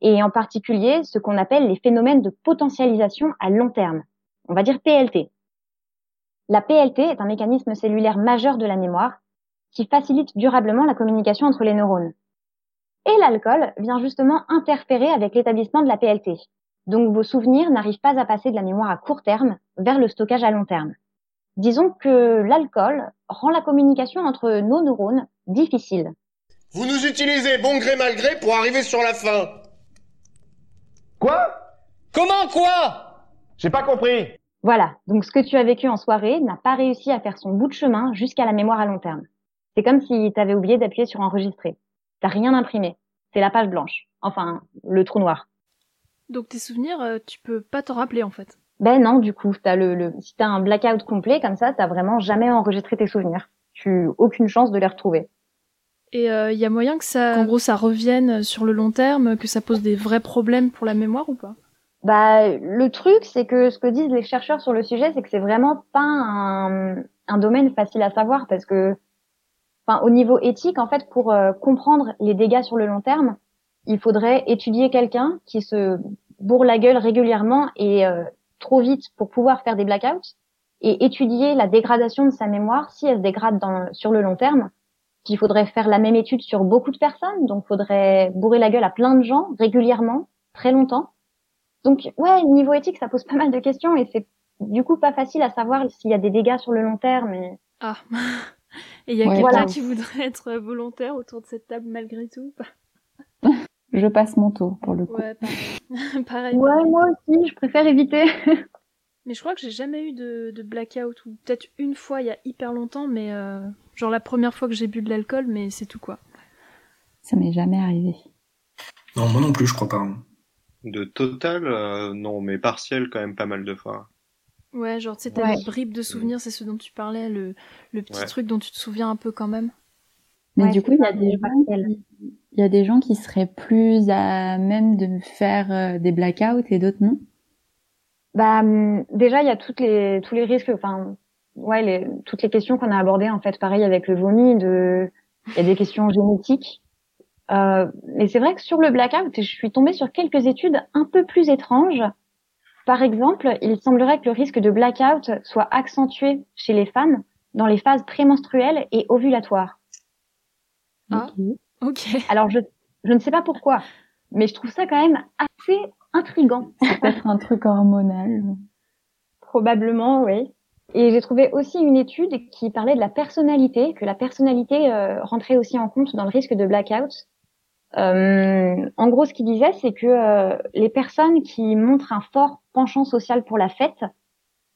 G: et en particulier ce qu'on appelle les phénomènes de potentialisation à long terme, on va dire PLT. La PLT est un mécanisme cellulaire majeur de la mémoire qui facilite durablement la communication entre les neurones. Et l'alcool vient justement interférer avec l'établissement de la PLT. Donc vos souvenirs n'arrivent pas à passer de la mémoire à court terme vers le stockage à long terme. Disons que l'alcool rend la communication entre nos neurones difficile.
O: Vous nous utilisez bon gré mal gré pour arriver sur la fin.
P: Quoi?
N: Comment quoi?
P: J'ai pas compris.
G: Voilà, donc ce que tu as vécu en soirée n'a pas réussi à faire son bout de chemin jusqu'à la mémoire à long terme. C'est comme si tu avais oublié d'appuyer sur enregistrer. T'as rien imprimé. C'est la page blanche. Enfin, le trou noir.
A: Donc tes souvenirs, euh, tu peux pas t'en rappeler en fait.
G: Ben non, du coup, t'as le, le, si t'as un blackout complet comme ça, t'as vraiment jamais enregistré tes souvenirs. Tu aucune chance de les retrouver.
A: Et il euh, y a moyen que ça, en gros, ça revienne sur le long terme, que ça pose des vrais problèmes pour la mémoire ou pas?
G: Bah, le truc, c'est que ce que disent les chercheurs sur le sujet, c'est que c'est vraiment pas un, un domaine facile à savoir parce que, enfin, au niveau éthique, en fait, pour euh, comprendre les dégâts sur le long terme, il faudrait étudier quelqu'un qui se bourre la gueule régulièrement et euh, trop vite pour pouvoir faire des blackouts et étudier la dégradation de sa mémoire si elle se dégrade dans, sur le long terme. Qu'il faudrait faire la même étude sur beaucoup de personnes, donc faudrait bourrer la gueule à plein de gens régulièrement, très longtemps. Donc ouais, niveau éthique, ça pose pas mal de questions et c'est du coup pas facile à savoir s'il y a des dégâts sur le long terme.
A: Ah. [laughs] Et il y a
H: Ouais,
A: quelqu'un
H: voilà.
A: qui voudrait être volontaire autour de cette table malgré tout
H: Je passe mon tour pour le coup.
A: Ouais, pareil. [laughs] pareil.
G: Ouais, moi aussi, je préfère éviter. [laughs]
A: Mais je crois que j'ai jamais eu de, de blackout, ou peut-être une fois il y a hyper longtemps, mais euh, genre la première fois que j'ai bu de l'alcool, mais c'est tout quoi.
H: Ça m'est jamais arrivé.
F: Non, moi non plus, je crois pas. hein.
C: De total, euh, non, mais partiel quand même pas mal de fois.
A: Ouais, genre tu sais, t'as
H: Ouais.
A: des bribes de souvenirs, c'est ce dont tu parlais, le, le petit
C: Ouais.
A: truc dont tu te souviens un peu quand même.
H: Mais
G: Ouais,
H: du coup, il y a des gens qui, il y a des gens qui seraient plus à même de faire euh, des blackouts et d'autres non?
G: Bah hum, déjà il y a toutes les tous les risques enfin ouais les toutes les questions qu'on a abordées en fait pareil avec le vomi de il y a des questions génétiques euh, mais c'est vrai que sur le blackout je suis tombée sur quelques études un peu plus étranges par exemple il semblerait que le risque de blackout soit accentué chez les femmes dans les phases prémenstruelles et ovulatoires
A: Ah, ok.
G: alors je je ne sais pas pourquoi mais je trouve ça quand même assez intrigant
H: C'est peut-être un truc hormonal.
G: Probablement, oui. Et j'ai trouvé aussi une étude qui parlait de la personnalité, que la personnalité euh, rentrait aussi en compte dans le risque de blackout. Euh, en gros, ce qu'il disait, c'est que euh, les personnes qui montrent un fort penchant social pour la fête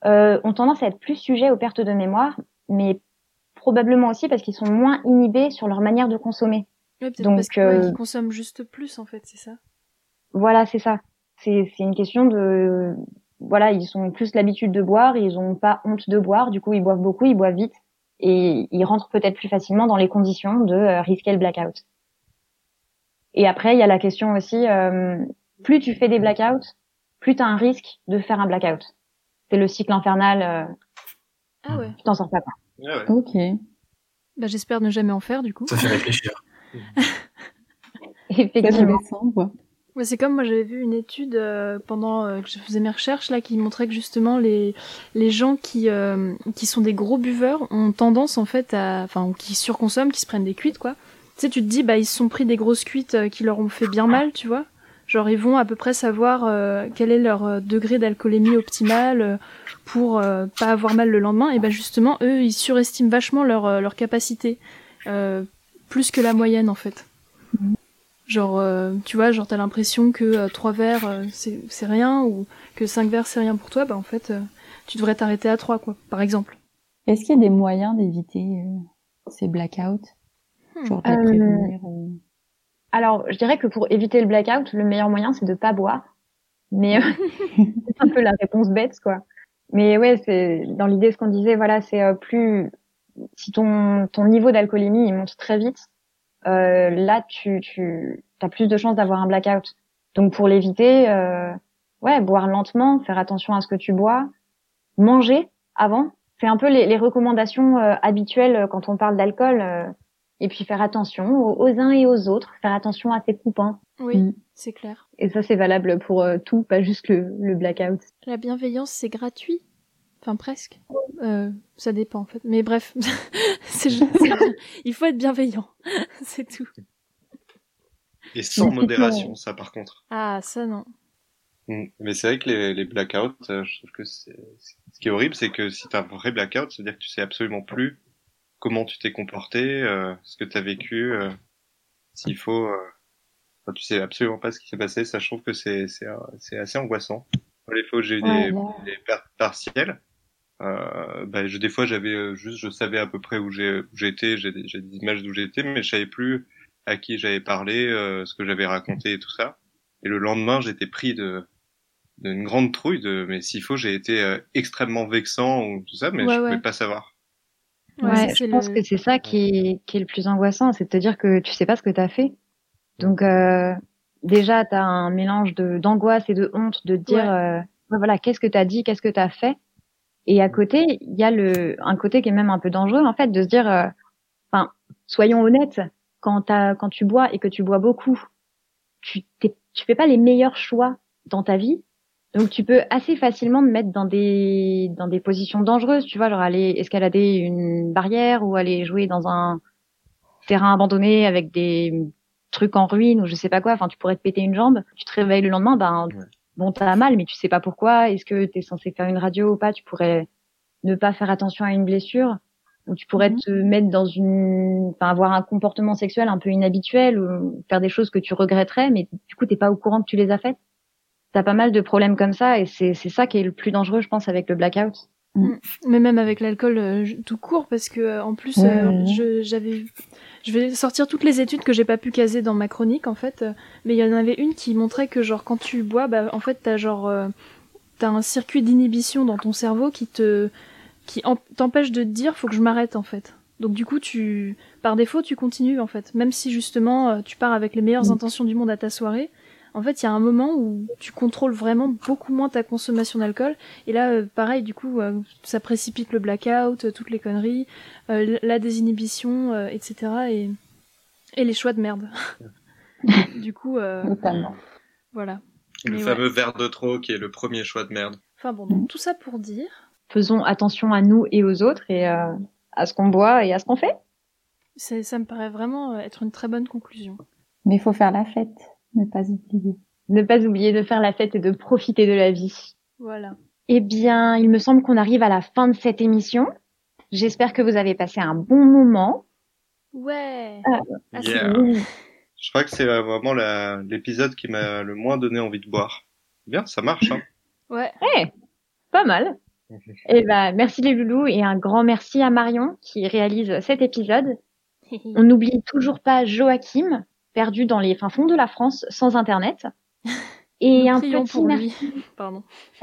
G: euh, ont tendance à être plus sujets aux pertes de mémoire, mais probablement aussi parce qu'ils sont moins inhibés sur leur manière de consommer.
A: Ouais,
G: Donc,
A: parce
G: euh,
A: qu'ils consomment juste plus en fait, c'est ça.
G: Voilà, c'est ça. C'est une question de voilà, ils ont plus l'habitude de boire, ils ont pas honte de boire, du coup ils boivent beaucoup, ils boivent vite et ils rentrent peut-être plus facilement dans les conditions de euh, risquer le blackout. Et après, il y a la question aussi euh, plus tu fais des blackouts, plus tu as un risque de faire un blackout. C'est le cycle infernal, euh,
A: Ah ouais.
G: tu t'en sors pas quoi.
H: Ok.
A: Bah j'espère ne jamais en faire du coup.
F: Ça fait réfléchir. [laughs]
G: Effectivement.
A: Ouais, c'est comme moi j'avais vu une étude euh, pendant euh, que je faisais mes recherches là qui montrait que justement les les gens qui euh, qui sont des gros buveurs ont tendance en fait à enfin ou qui surconsomment, qui se prennent des cuites quoi. Tu sais tu te dis bah ils se sont pris des grosses cuites euh, qui leur ont fait bien mal, tu vois. Genre ils vont à peu près savoir euh, quel est leur euh, degré d'alcoolémie optimal pour pas avoir mal le lendemain et ben justement eux ils surestiment vachement leur leur capacité plus que la moyenne en fait. Genre, tu vois, genre t'as l'impression que trois verres c'est rien ou que cinq verres c'est rien pour toi, bah en fait tu devrais t'arrêter à trois quoi, par exemple.
H: Est-ce qu'il y a des moyens d'éviter ces blackouts? Genre de les
G: Euh,
H: prévenir ou...
G: Alors, je dirais que pour éviter le blackout, le meilleur moyen, c'est de pas boire. Mais euh, [laughs] c'est un peu la réponse bête, quoi. Mais ouais, c'est dans l'idée ce qu'on disait, voilà, c'est euh, plus si ton ton niveau d'alcoolémie il monte très vite, euh, là tu tu as plus de chances d'avoir un blackout. Donc pour l'éviter, euh, ouais, boire lentement, faire attention à ce que tu bois, manger avant. C'est un peu les, les recommandations euh, habituelles quand on parle d'alcool. Et puis faire attention aux, aux uns et aux autres, faire attention à tes coupants.
A: Oui,
H: Mm.
A: c'est clair.
G: Et ça, c'est valable pour euh, tout, pas juste le, le blackout.
A: La bienveillance c'est gratuit? Enfin presque. Euh, ça dépend en fait. Mais bref, [laughs] c'est juste- il faut être bienveillant, [laughs] c'est tout.
C: Et sans modération, ça par contre.
A: Ah ça non.
C: Mm. Mais c'est vrai que les, les blackouts, euh, je trouve que c'est ce qui est horrible, c'est que si t'as un vrai blackout, ça veut dire que tu sais absolument plus comment tu t'es comporté, euh, ce que t'as vécu, euh, s'il faut. euh, enfin, tu sais absolument pas ce qui s'est passé. Ça, je trouve que c'est c'est c'est assez angoissant. Les fois où j'ai eu des,
H: ouais.
C: des pertes partielles, euh, bah, je, des fois j'avais juste, je savais à peu près où j'ai où j'étais, j'ai des, j'ai des images d'où j'étais, mais je savais plus à qui j'avais parlé, euh, ce que j'avais raconté et tout ça. Et le lendemain, j'étais pris de d'une grande trouille de mais s'il faut j'ai été euh, extrêmement vexant ou tout ça mais
A: Ouais,
C: je pouvais pas savoir
A: Ouais,
G: je
A: c'est
G: pense
A: le-
G: que c'est ça qui est, qui est le plus angoissant, c'est de te dire que tu sais pas ce que t'as fait. Donc euh, déjà, t'as un mélange de d'angoisse et de honte de te dire,
A: Ouais.
G: euh, voilà, qu'est-ce que t'as dit, qu'est-ce que t'as fait? Et à côté, il y a le un côté qui est même un peu dangereux en fait, de se dire, euh, enfin, soyons honnêtes, quand t'as quand tu bois et que tu bois beaucoup, tu t'es, tu fais pas les meilleurs choix dans ta vie. Donc tu peux assez facilement te mettre dans des dans des positions dangereuses, tu vois, genre aller escalader une barrière ou aller jouer dans un terrain abandonné avec des trucs en ruine ou je sais pas quoi. Enfin, tu pourrais te péter une jambe. Tu te réveilles le lendemain, ben bon, t'as mal, mais tu sais pas pourquoi. Est-ce que t'es censé faire une radio ou pas? Tu pourrais ne pas faire attention à une blessure ou tu pourrais te mettre dans une, enfin avoir un comportement sexuel un peu inhabituel ou faire des choses que tu regretterais, mais du coup t'es pas au courant que tu les as faites? T'as pas mal de problèmes comme ça et c'est c'est ça qui est le plus dangereux, je pense, avec le blackout.
A: Mais même avec l'alcool euh, tout court, parce que euh, en plus,
G: Ouais,
A: euh,
G: ouais.
A: j'avais, je vais sortir toutes les études que j'ai pas pu caser dans ma chronique en fait, euh, mais il y en avait une qui montrait que genre quand tu bois, bah en fait t'as genre, euh, t'as un circuit d'inhibition dans ton cerveau qui te, qui t'empêche de te dire faut que je m'arrête en fait. Donc du coup tu, par défaut tu continues en fait, même si justement tu pars avec les meilleures
H: Mm.
A: intentions du monde à ta soirée. En fait, il y a un moment où tu contrôles vraiment beaucoup moins ta consommation d'alcool. Et là, euh, pareil, du coup, euh, ça précipite le blackout, euh, toutes les conneries, euh, la désinhibition, euh, etc. Et, et les choix de merde. [laughs] du coup, euh,
H: Notamment.
A: voilà.
C: Le
A: Mais
C: fameux
A: ouais.
C: verre de trop qui est le premier choix de merde.
A: Enfin bon, donc tout ça pour dire.
G: Faisons attention à nous et aux autres et euh, à ce qu'on boit et à ce qu'on fait.
A: c'est- Ça me paraît vraiment être une très bonne conclusion.
H: Mais il faut faire la fête, ne pas oublier.
G: Ne pas oublier de faire la fête et de profiter de la vie.
A: Voilà.
G: Eh bien, il me semble qu'on arrive à la fin de cette émission. J'espère que vous avez passé un bon moment.
A: Ouais.
G: Ah,
C: Yeah. Je crois que c'est euh, vraiment l'épisode qui m'a le moins donné envie de boire. Bien, ça marche. Hein.
A: Ouais.
G: Eh, pas mal. [laughs] Eh ben, merci les loulous et un grand merci à Marion qui réalise cet épisode. [laughs] On n'oublie toujours pas Joachim, perdu dans les fins fonds de la France sans internet. [laughs] Et
A: Nous
G: un petit merci.
A: Pardon. [laughs]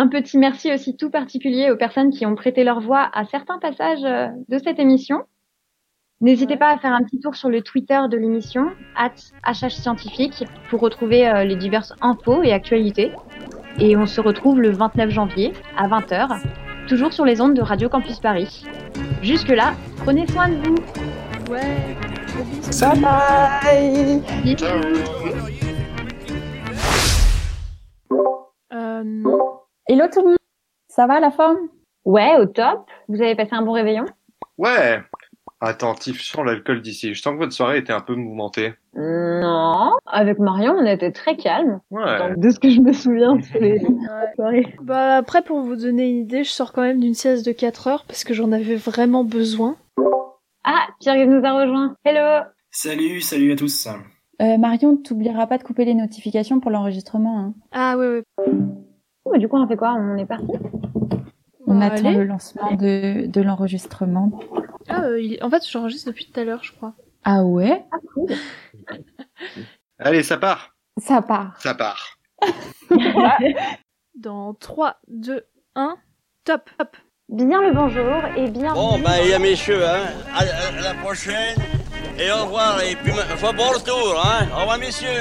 G: Un petit merci aussi tout particulier aux personnes qui ont prêté leur voix à certains passages euh, de cette émission. N'hésitez pas à faire un petit tour sur le Twitter de l'émission, at HH Scientifique, pour retrouver euh, les diverses infos et actualités. Et on se retrouve le 29 janvier à 20h, toujours sur les ondes de Radio Campus Paris. Jusque-là, prenez soin de vous.
A: Ouais.
H: Bye
A: Euh,
H: Hello tout le monde Ça va la forme?
G: Ouais, au top. Vous avez passé un bon réveillon?
C: Ouais. Attentif sur l'alcool d'ici. Je sens que votre soirée était un peu mouvementée.
G: Non, avec Marion, on était très calme.
C: Ouais.
G: Donc, de ce que je me souviens, [laughs] les soirées.
A: Bah après pour vous donner une idée, je sors quand même d'une sieste de 4 heures parce que j'en avais vraiment besoin.
G: Ah, Pierre nous a rejoint. Hello
F: Salut, salut à tous.
H: euh, Marion, t'oublieras pas de couper les notifications pour l'enregistrement. Hein.
A: Ah ouais ouais.
G: Oh, bah, Du coup, on fait quoi? On est parti?
H: On
A: Bah,
H: attend
A: allez.
H: le lancement de, de l'enregistrement.
A: Ah, euh, il- en fait, j'enregistre depuis tout à l'heure, je crois.
H: Ah ouais? [laughs]
C: Allez, ça part.
H: Ça part.
C: Ça part. [laughs]
A: Dans 3, 2, 1, top, top.
G: Bien le bonjour et bien.
P: Bon, ben, il y a messieurs, hein. À, à- à la prochaine. Et au revoir. Et puis, faut bon retour, hein. Au revoir, messieurs.